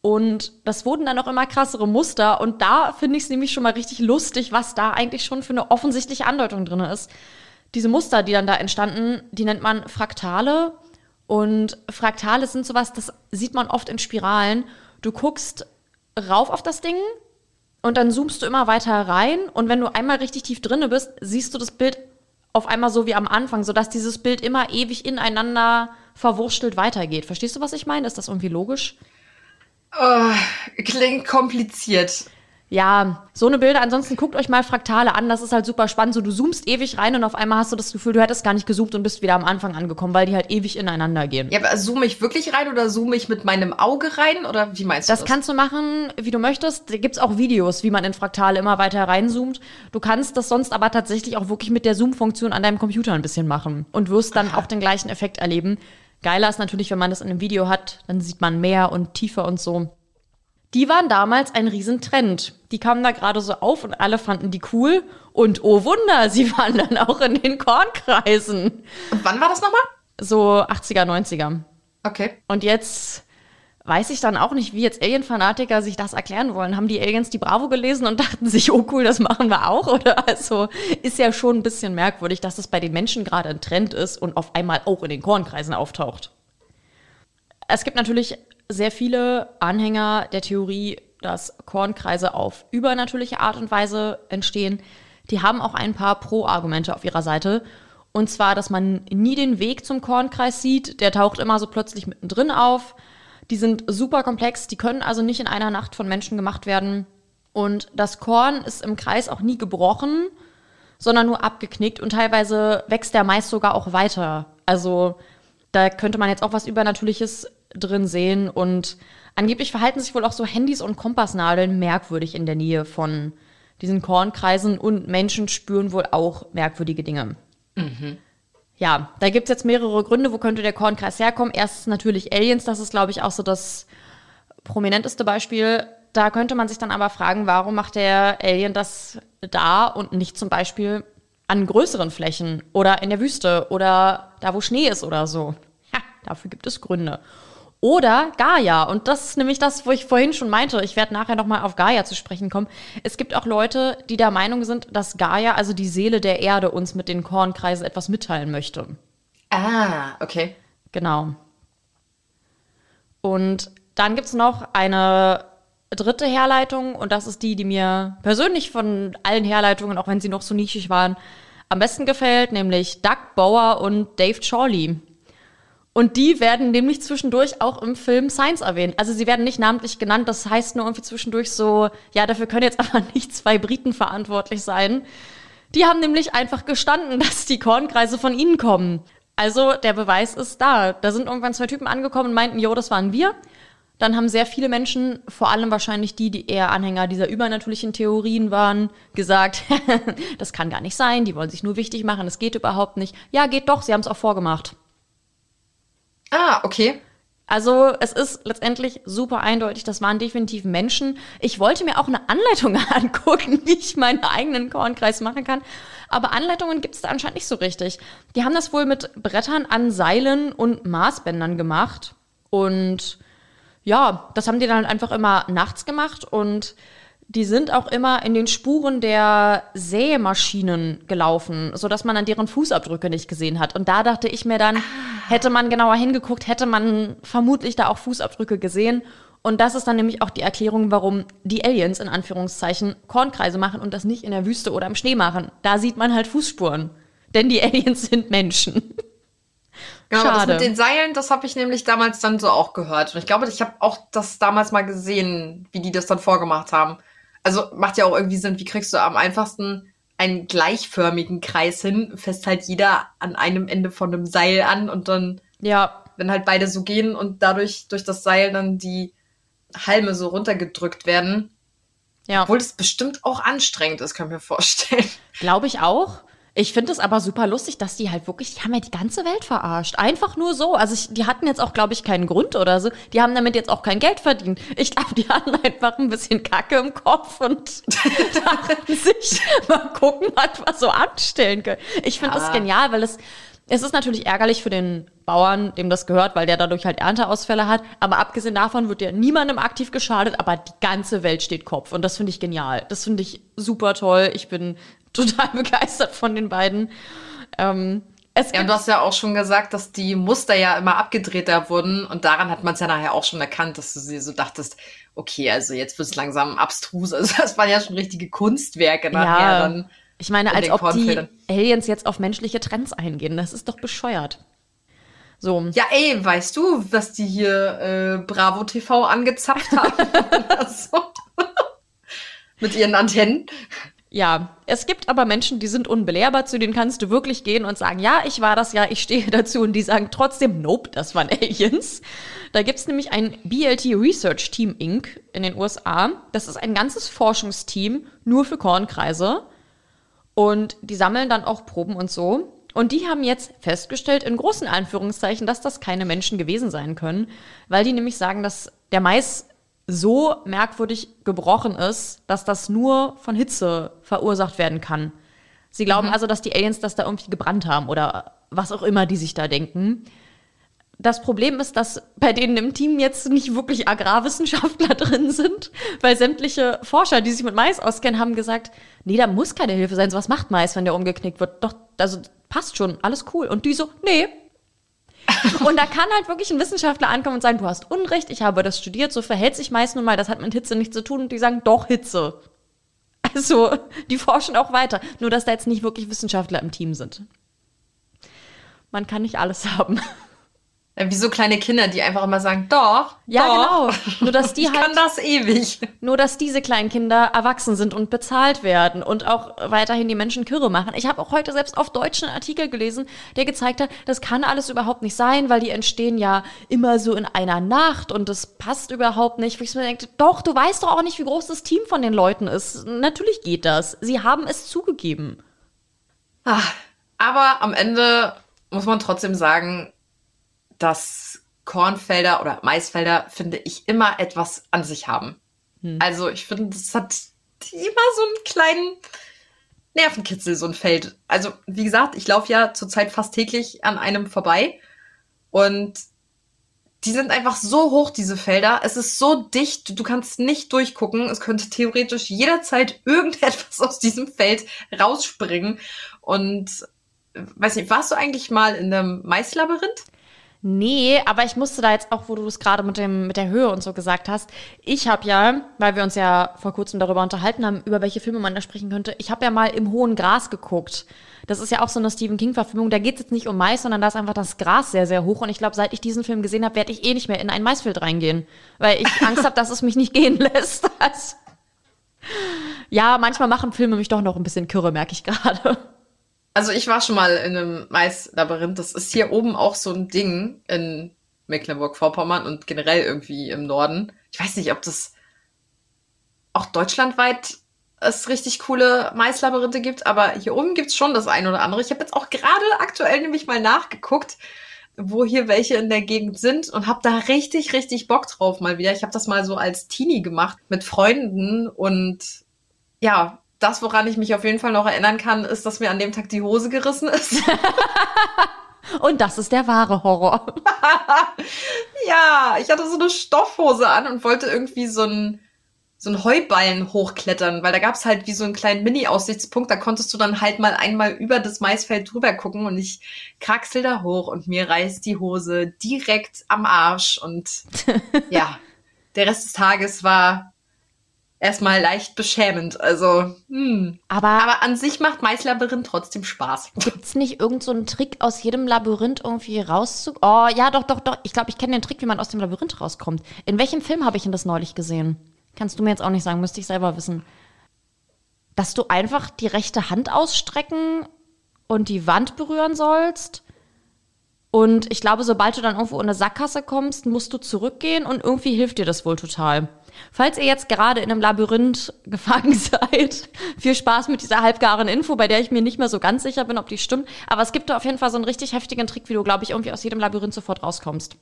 A: Und das wurden dann auch immer krassere Muster. Und da finde ich es nämlich schon mal richtig lustig, was da eigentlich schon für eine offensichtliche Andeutung drin ist. Diese Muster, die dann da entstanden, die nennt man Fraktale. Und Fraktale sind sowas, das sieht man oft in Spiralen. Du guckst rauf auf das Ding und dann zoomst du immer weiter rein. Und wenn du einmal richtig tief drinne bist, siehst du das Bild auf einmal so wie am Anfang, sodass dieses Bild immer ewig ineinander verwurstelt weitergeht. Verstehst du, was ich meine? Ist das irgendwie logisch?
D: Oh, klingt kompliziert.
A: Ja, so eine Bilder. Ansonsten guckt euch mal Fraktale an. Das ist halt super spannend. So, du zoomst ewig rein und auf einmal hast du das Gefühl, du hättest gar nicht gezoomt und bist wieder am Anfang angekommen, weil die halt ewig ineinander gehen.
D: Ja, aber zoome ich wirklich rein oder zoome ich mit meinem Auge rein? Oder wie meinst du
A: Das
D: das?
A: kannst du machen, wie du möchtest. Da gibt's auch Videos, wie man in Fraktale immer weiter reinzoomt. Du kannst das sonst aber tatsächlich auch wirklich mit der Zoom-Funktion an deinem Computer ein bisschen machen und wirst dann auch den gleichen Effekt erleben. Geiler ist natürlich, wenn man das in einem Video hat, dann sieht man mehr und tiefer und so. Die waren damals ein Riesentrend. Die kamen da gerade so auf und alle fanden die cool. Und oh Wunder, sie waren dann auch in den Kornkreisen.
D: Und wann war das nochmal?
A: So 80er, 90er.
D: Okay.
A: Und jetzt weiß ich dann auch nicht, wie jetzt Alien-Fanatiker sich das erklären wollen. Haben die Aliens die Bravo gelesen und dachten sich, oh cool, das machen wir auch? Oder also ist ja schon ein bisschen merkwürdig, dass das bei den Menschen gerade ein Trend ist und auf einmal auch in den Kornkreisen auftaucht. Es gibt natürlich sehr viele Anhänger der Theorie, dass Kornkreise auf übernatürliche Art und Weise entstehen. Die haben auch ein paar Pro-Argumente auf ihrer Seite. Und zwar, dass man nie den Weg zum Kornkreis sieht. Der taucht immer so plötzlich mittendrin auf. Die sind super komplex, die können also nicht in einer Nacht von Menschen gemacht werden. Und das Korn ist im Kreis auch nie gebrochen, sondern nur abgeknickt und teilweise wächst der Mais sogar auch weiter. Also da könnte man jetzt auch was Übernatürliches drin sehen und angeblich verhalten sich wohl auch so Handys und Kompassnadeln merkwürdig in der Nähe von diesen Kornkreisen und Menschen spüren wohl auch merkwürdige Dinge.
D: Mhm.
A: Ja, da gibt's jetzt mehrere Gründe, wo könnte der Kornkreis herkommen. Erstens natürlich Aliens, das ist, glaube ich, auch so das prominenteste Beispiel. Da könnte man sich dann aber fragen, warum macht der Alien das da und nicht zum Beispiel an größeren Flächen oder in der Wüste oder da, wo Schnee ist oder so. Ja, dafür gibt es Gründe. Oder Gaia. Und das ist nämlich das, wo ich vorhin schon meinte. Ich werde nachher nochmal auf Gaia zu sprechen kommen. Es gibt auch Leute, die der Meinung sind, dass Gaia, also die Seele der Erde, uns mit den Kornkreisen etwas mitteilen möchte.
D: Ah, okay.
A: Genau. Und dann gibt es noch eine dritte Herleitung und das ist die, die mir persönlich von allen Herleitungen, auch wenn sie noch so nischig waren, am besten gefällt, nämlich Doug Bauer und Dave Chorley. Und die werden nämlich zwischendurch auch im Film Science erwähnt. Also sie werden nicht namentlich genannt, das heißt nur irgendwie zwischendurch so, ja, dafür können jetzt aber nicht zwei Briten verantwortlich sein. Die haben nämlich einfach gestanden, dass die Kornkreise von ihnen kommen. Also der Beweis ist da. Da sind irgendwann zwei Typen angekommen und meinten, jo, das waren wir. Dann haben sehr viele Menschen, vor allem wahrscheinlich die, die eher Anhänger dieser übernatürlichen Theorien waren, gesagt, das kann gar nicht sein, die wollen sich nur wichtig machen, das geht überhaupt nicht. Ja, geht doch, sie haben es auch vorgemacht.
D: Ah, okay.
A: Also es ist letztendlich super eindeutig, das waren definitiv Menschen. Ich wollte mir auch eine Anleitung angucken, wie ich meinen eigenen Kornkreis machen kann. Aber Anleitungen gibt es da anscheinend nicht so richtig. Die haben das wohl mit Brettern an Seilen und Maßbändern gemacht. Und ja, das haben die dann einfach immer nachts gemacht und die sind auch immer in den Spuren der Sämaschinen gelaufen, so dass man an deren Fußabdrücke nicht gesehen hat. Und da dachte ich mir dann, hätte man genauer hingeguckt, hätte man vermutlich da auch Fußabdrücke gesehen. Und das ist dann nämlich auch die Erklärung, warum die Aliens in Anführungszeichen Kornkreise machen und das nicht in der Wüste oder im Schnee machen. Da sieht man halt Fußspuren. Denn die Aliens sind Menschen.
D: Genau, Schade. das mit den Seilen, das habe ich nämlich damals dann so auch gehört. Und ich glaube, ich habe auch das damals mal gesehen, wie die das dann vorgemacht haben. Also macht ja auch irgendwie Sinn, wie kriegst du am einfachsten einen gleichförmigen Kreis hin, fest halt jeder an einem Ende von einem Seil an und dann,
A: ja,
D: wenn halt beide so gehen und dadurch durch das Seil dann die Halme so runtergedrückt werden.
A: Ja.
D: Obwohl das bestimmt auch anstrengend ist, kann ich mir vorstellen.
A: Glaube ich auch. Ich finde es aber super lustig, dass die halt wirklich, die haben ja die ganze Welt verarscht. Einfach nur so. Also ich, die hatten jetzt auch, glaube ich, keinen Grund oder so. Die haben damit jetzt auch kein Geld verdient. Ich glaube, die hatten einfach ein bisschen Kacke im Kopf und dachten sich, mal gucken, was wir so anstellen können. Ich finde ja. das genial, weil es, es ist natürlich ärgerlich für den Bauern, dem das gehört, weil der dadurch halt Ernteausfälle hat. Aber abgesehen davon wird ja niemandem aktiv geschadet, aber die ganze Welt steht Kopf. Und das finde ich genial. Das finde ich super toll. Ich bin total begeistert von den beiden. Ähm,
D: ja, und du hast ja auch schon gesagt, dass die Muster ja immer abgedrehter wurden und daran hat man es ja nachher auch schon erkannt, dass du sie so dachtest, okay, also jetzt wird es langsam abstrus. Also das waren ja schon richtige Kunstwerke nachher
A: ja,
D: dann.
A: Ich meine, als ob die Aliens jetzt auf menschliche Trends eingehen. Das ist doch bescheuert. So.
D: Ja, ey, weißt du, dass die hier äh, Bravo TV angezapft haben? so. Mit ihren Antennen?
A: Ja, es gibt aber Menschen, die sind unbelehrbar, zu denen kannst du wirklich gehen und sagen, ja, ich war das ja, ich stehe dazu und die sagen trotzdem, nope, das waren Aliens. Da gibt's nämlich ein BLT Research Team Inc. in den USA. Das ist ein ganzes Forschungsteam nur für Kornkreise und die sammeln dann auch Proben und so. Und die haben jetzt festgestellt, in großen Anführungszeichen, dass das keine Menschen gewesen sein können, weil die nämlich sagen, dass der Mais so merkwürdig gebrochen ist, dass das nur von Hitze verursacht werden kann. Sie glauben mhm. also, dass die Aliens das da irgendwie gebrannt haben oder was auch immer die sich da denken. Das Problem ist, dass bei denen im Team jetzt nicht wirklich Agrarwissenschaftler drin sind, weil sämtliche Forscher, die sich mit Mais auskennen, haben gesagt, nee, da muss keine Hilfe sein. So was macht Mais, wenn der umgeknickt wird. Doch, also passt schon, alles cool. Und die so, nee. und da kann halt wirklich ein Wissenschaftler ankommen und sagen, du hast Unrecht, ich habe das studiert, so verhält sich Mais nun mal, das hat mit Hitze nichts zu tun. Und die sagen, doch, Hitze. Also, die forschen auch weiter. Nur, dass da jetzt nicht wirklich Wissenschaftler im Team sind. Man kann nicht alles haben.
D: Wie so kleine Kinder, die einfach immer sagen, doch,
A: Ja,
D: doch.
A: genau. Nur, dass die
D: ich
A: halt.
D: kann das ewig.
A: Nur, dass diese kleinen Kinder erwachsen sind und bezahlt werden und auch weiterhin die Menschen Kürre machen. Ich habe auch heute selbst auf Deutsch einen Artikel gelesen, der gezeigt hat, das kann alles überhaupt nicht sein, weil die entstehen ja immer so in einer Nacht und das passt überhaupt nicht. Wo ich mir denke, doch, du weißt doch auch nicht, wie groß das Team von den Leuten ist. Natürlich geht das. Sie haben es zugegeben.
D: Ach, aber am Ende muss man trotzdem sagen, dass Kornfelder oder Maisfelder, finde ich, immer etwas an sich haben. Also ich finde, das hat immer so einen kleinen Nervenkitzel, so ein Feld. Also wie gesagt, ich laufe ja zurzeit fast täglich an einem vorbei und die sind einfach so hoch, diese Felder. Es ist so dicht, du kannst nicht durchgucken. Es könnte theoretisch jederzeit irgendetwas aus diesem Feld rausspringen. Und äh, weiß nicht, warst du eigentlich mal in einem Maislabyrinth?
A: Nee, aber ich musste da jetzt auch, wo du es gerade mit dem mit der Höhe und so gesagt hast, ich habe ja, weil wir uns ja vor kurzem darüber unterhalten haben, über welche Filme man da sprechen könnte, ich habe ja mal im hohen Gras geguckt. Das ist ja auch so eine Stephen King Verfilmung, da geht es jetzt nicht um Mais, sondern da ist einfach das Gras sehr sehr hoch und ich glaube, seit ich diesen Film gesehen habe, werde ich eh nicht mehr in ein Maisfeld reingehen, weil ich Angst habe, dass es mich nicht gehen lässt. Ja, manchmal machen Filme mich doch noch ein bisschen kürre, merke ich gerade.
D: Also ich war schon mal in einem Maislabyrinth. Das ist hier oben auch so ein Ding in Mecklenburg-Vorpommern und generell irgendwie im Norden. Ich weiß nicht, ob das auch deutschlandweit es richtig coole Maislabyrinthe gibt, aber hier oben gibt's schon das eine oder andere. Ich habe jetzt auch gerade aktuell nämlich mal nachgeguckt, wo hier welche in der Gegend sind und habe da richtig, richtig Bock drauf mal wieder. Ich habe das mal so als Teenie gemacht mit Freunden und ja, das, woran ich mich auf jeden Fall noch erinnern kann, ist, dass mir an dem Tag die Hose gerissen ist.
A: Und das ist der wahre Horror.
D: ja, ich hatte so eine Stoffhose an und wollte irgendwie so ein so ein Heuballen hochklettern, weil da gab's halt wie so einen kleinen Mini-Aussichtspunkt, da konntest du dann halt mal einmal über das Maisfeld drüber gucken und ich kraxel da hoch und mir reißt die Hose direkt am Arsch und ja, der Rest des Tages war erstmal leicht beschämend. Also, hm.
A: Aber,
D: aber an sich macht Maislabyrinth trotzdem Spaß.
A: Gibt's nicht irgend so einen Trick aus jedem Labyrinth irgendwie rauszu? Oh, ja, doch, doch, doch. Ich glaube, ich kenne den Trick, wie man aus dem Labyrinth rauskommt. In welchem Film habe ich denn das neulich gesehen? Kannst du mir jetzt auch nicht sagen, müsste ich selber wissen. Dass du einfach die rechte Hand ausstrecken und die Wand berühren sollst. Und ich glaube, sobald du dann irgendwo in eine Sackgasse kommst, musst du zurückgehen und irgendwie hilft dir das wohl total. Falls ihr jetzt gerade in einem Labyrinth gefangen seid, viel Spaß mit dieser halbgaren Info, bei der ich mir nicht mehr so ganz sicher bin, ob die stimmt. Aber es gibt da auf jeden Fall so einen richtig heftigen Trick, wie du, glaube ich, irgendwie aus jedem Labyrinth sofort rauskommst.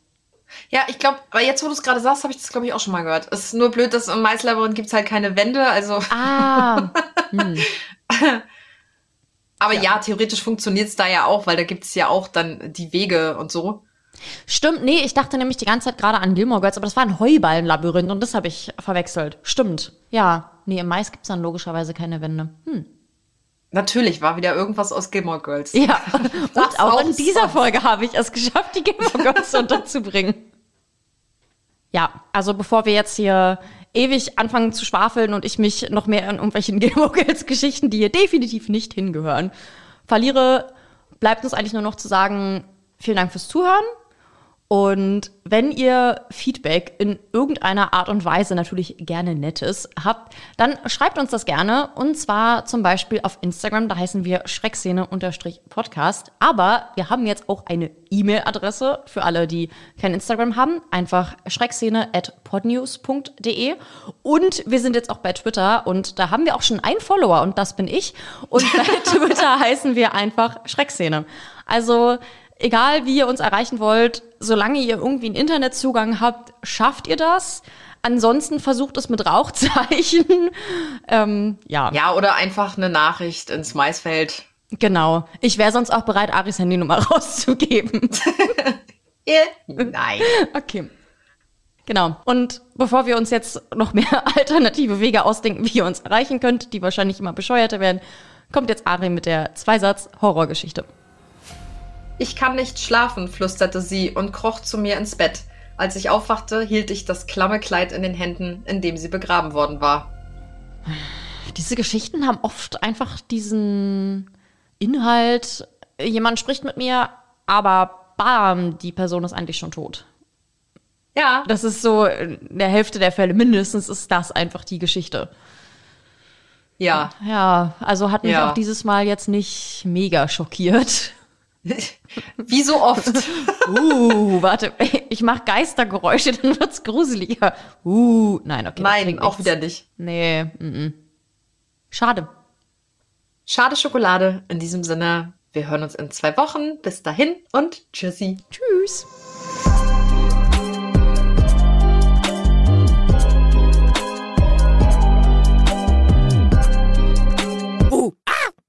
D: Ja, ich glaube, aber jetzt, wo du es gerade sagst, habe ich das, glaube ich, auch schon mal gehört. Es ist nur blöd, dass im Maislabyrinth gibt's halt keine Wände, also.
A: Ah. hm.
D: aber ja. ja, theoretisch funktioniert's da ja auch, weil da gibt's ja auch dann die Wege und so.
A: Stimmt, nee, ich dachte nämlich die ganze Zeit gerade an Gilmore Girls, aber das war ein Heuballenlabyrinth und das habe ich verwechselt. Stimmt. Ja, nee, im Mais gibt's dann logischerweise keine Wände. Hm.
D: Natürlich war wieder irgendwas aus Gilmore Girls.
A: Ja, und auch, in dieser. Folge habe ich es geschafft, die Gilmore Girls unterzubringen. Ja, also bevor wir jetzt hier ewig anfangen zu schwafeln und ich mich noch mehr in irgendwelchen Gilmore Girls Geschichten, die hier definitiv nicht hingehören, verliere, bleibt uns eigentlich nur noch zu sagen, vielen Dank fürs Zuhören. Und wenn ihr Feedback in irgendeiner Art und Weise natürlich gerne nettes habt, dann schreibt uns das gerne. Und zwar zum Beispiel auf Instagram, da heißen wir Schreckszene-Podcast. Aber wir haben jetzt auch eine E-Mail-Adresse für alle, die kein Instagram haben. Einfach schreckszene.podnews.de. Und wir sind jetzt auch bei Twitter und da haben wir auch schon einen Follower und das bin ich. Und bei Twitter heißen wir einfach Schreckszene. Also egal wie ihr uns erreichen wollt, solange ihr irgendwie einen Internetzugang habt, schafft ihr das. Ansonsten versucht es mit Rauchzeichen. ähm, ja.
D: Ja, oder einfach eine Nachricht ins Maisfeld.
A: Genau. Ich wäre sonst auch bereit, Aris Handynummer rauszugeben.
D: Nein.
A: Okay. Genau. Und bevor wir uns jetzt noch mehr alternative Wege ausdenken, wie ihr uns erreichen könnt, die wahrscheinlich immer bescheuerter werden, kommt jetzt Ari mit der Zweisatz-Horrorgeschichte.
D: Ich kann nicht schlafen, flüsterte sie und kroch zu mir ins Bett. Als ich aufwachte, hielt ich das klamme Kleid in den Händen, in dem sie begraben worden war.
A: Diese Geschichten haben oft einfach diesen Inhalt, jemand spricht mit mir, aber bam, die Person ist eigentlich schon tot.
D: Ja.
A: Das ist so, in der Hälfte der Fälle mindestens ist das einfach die Geschichte.
D: Ja.
A: Ja, also hat mich
D: Ja.
A: auch dieses Mal jetzt nicht mega schockiert.
D: Wie so oft.
A: Uh, warte, ich mach Geistergeräusche, dann wird's gruseliger. Uh, nein, okay.
D: Nein, auch
A: nichts.
D: wieder nicht.
A: Nee, mm -mm. schade.
D: Schade Schokolade. In diesem Sinne, wir hören uns in zwei Wochen. Bis dahin und tschüssi.
A: Tschüss.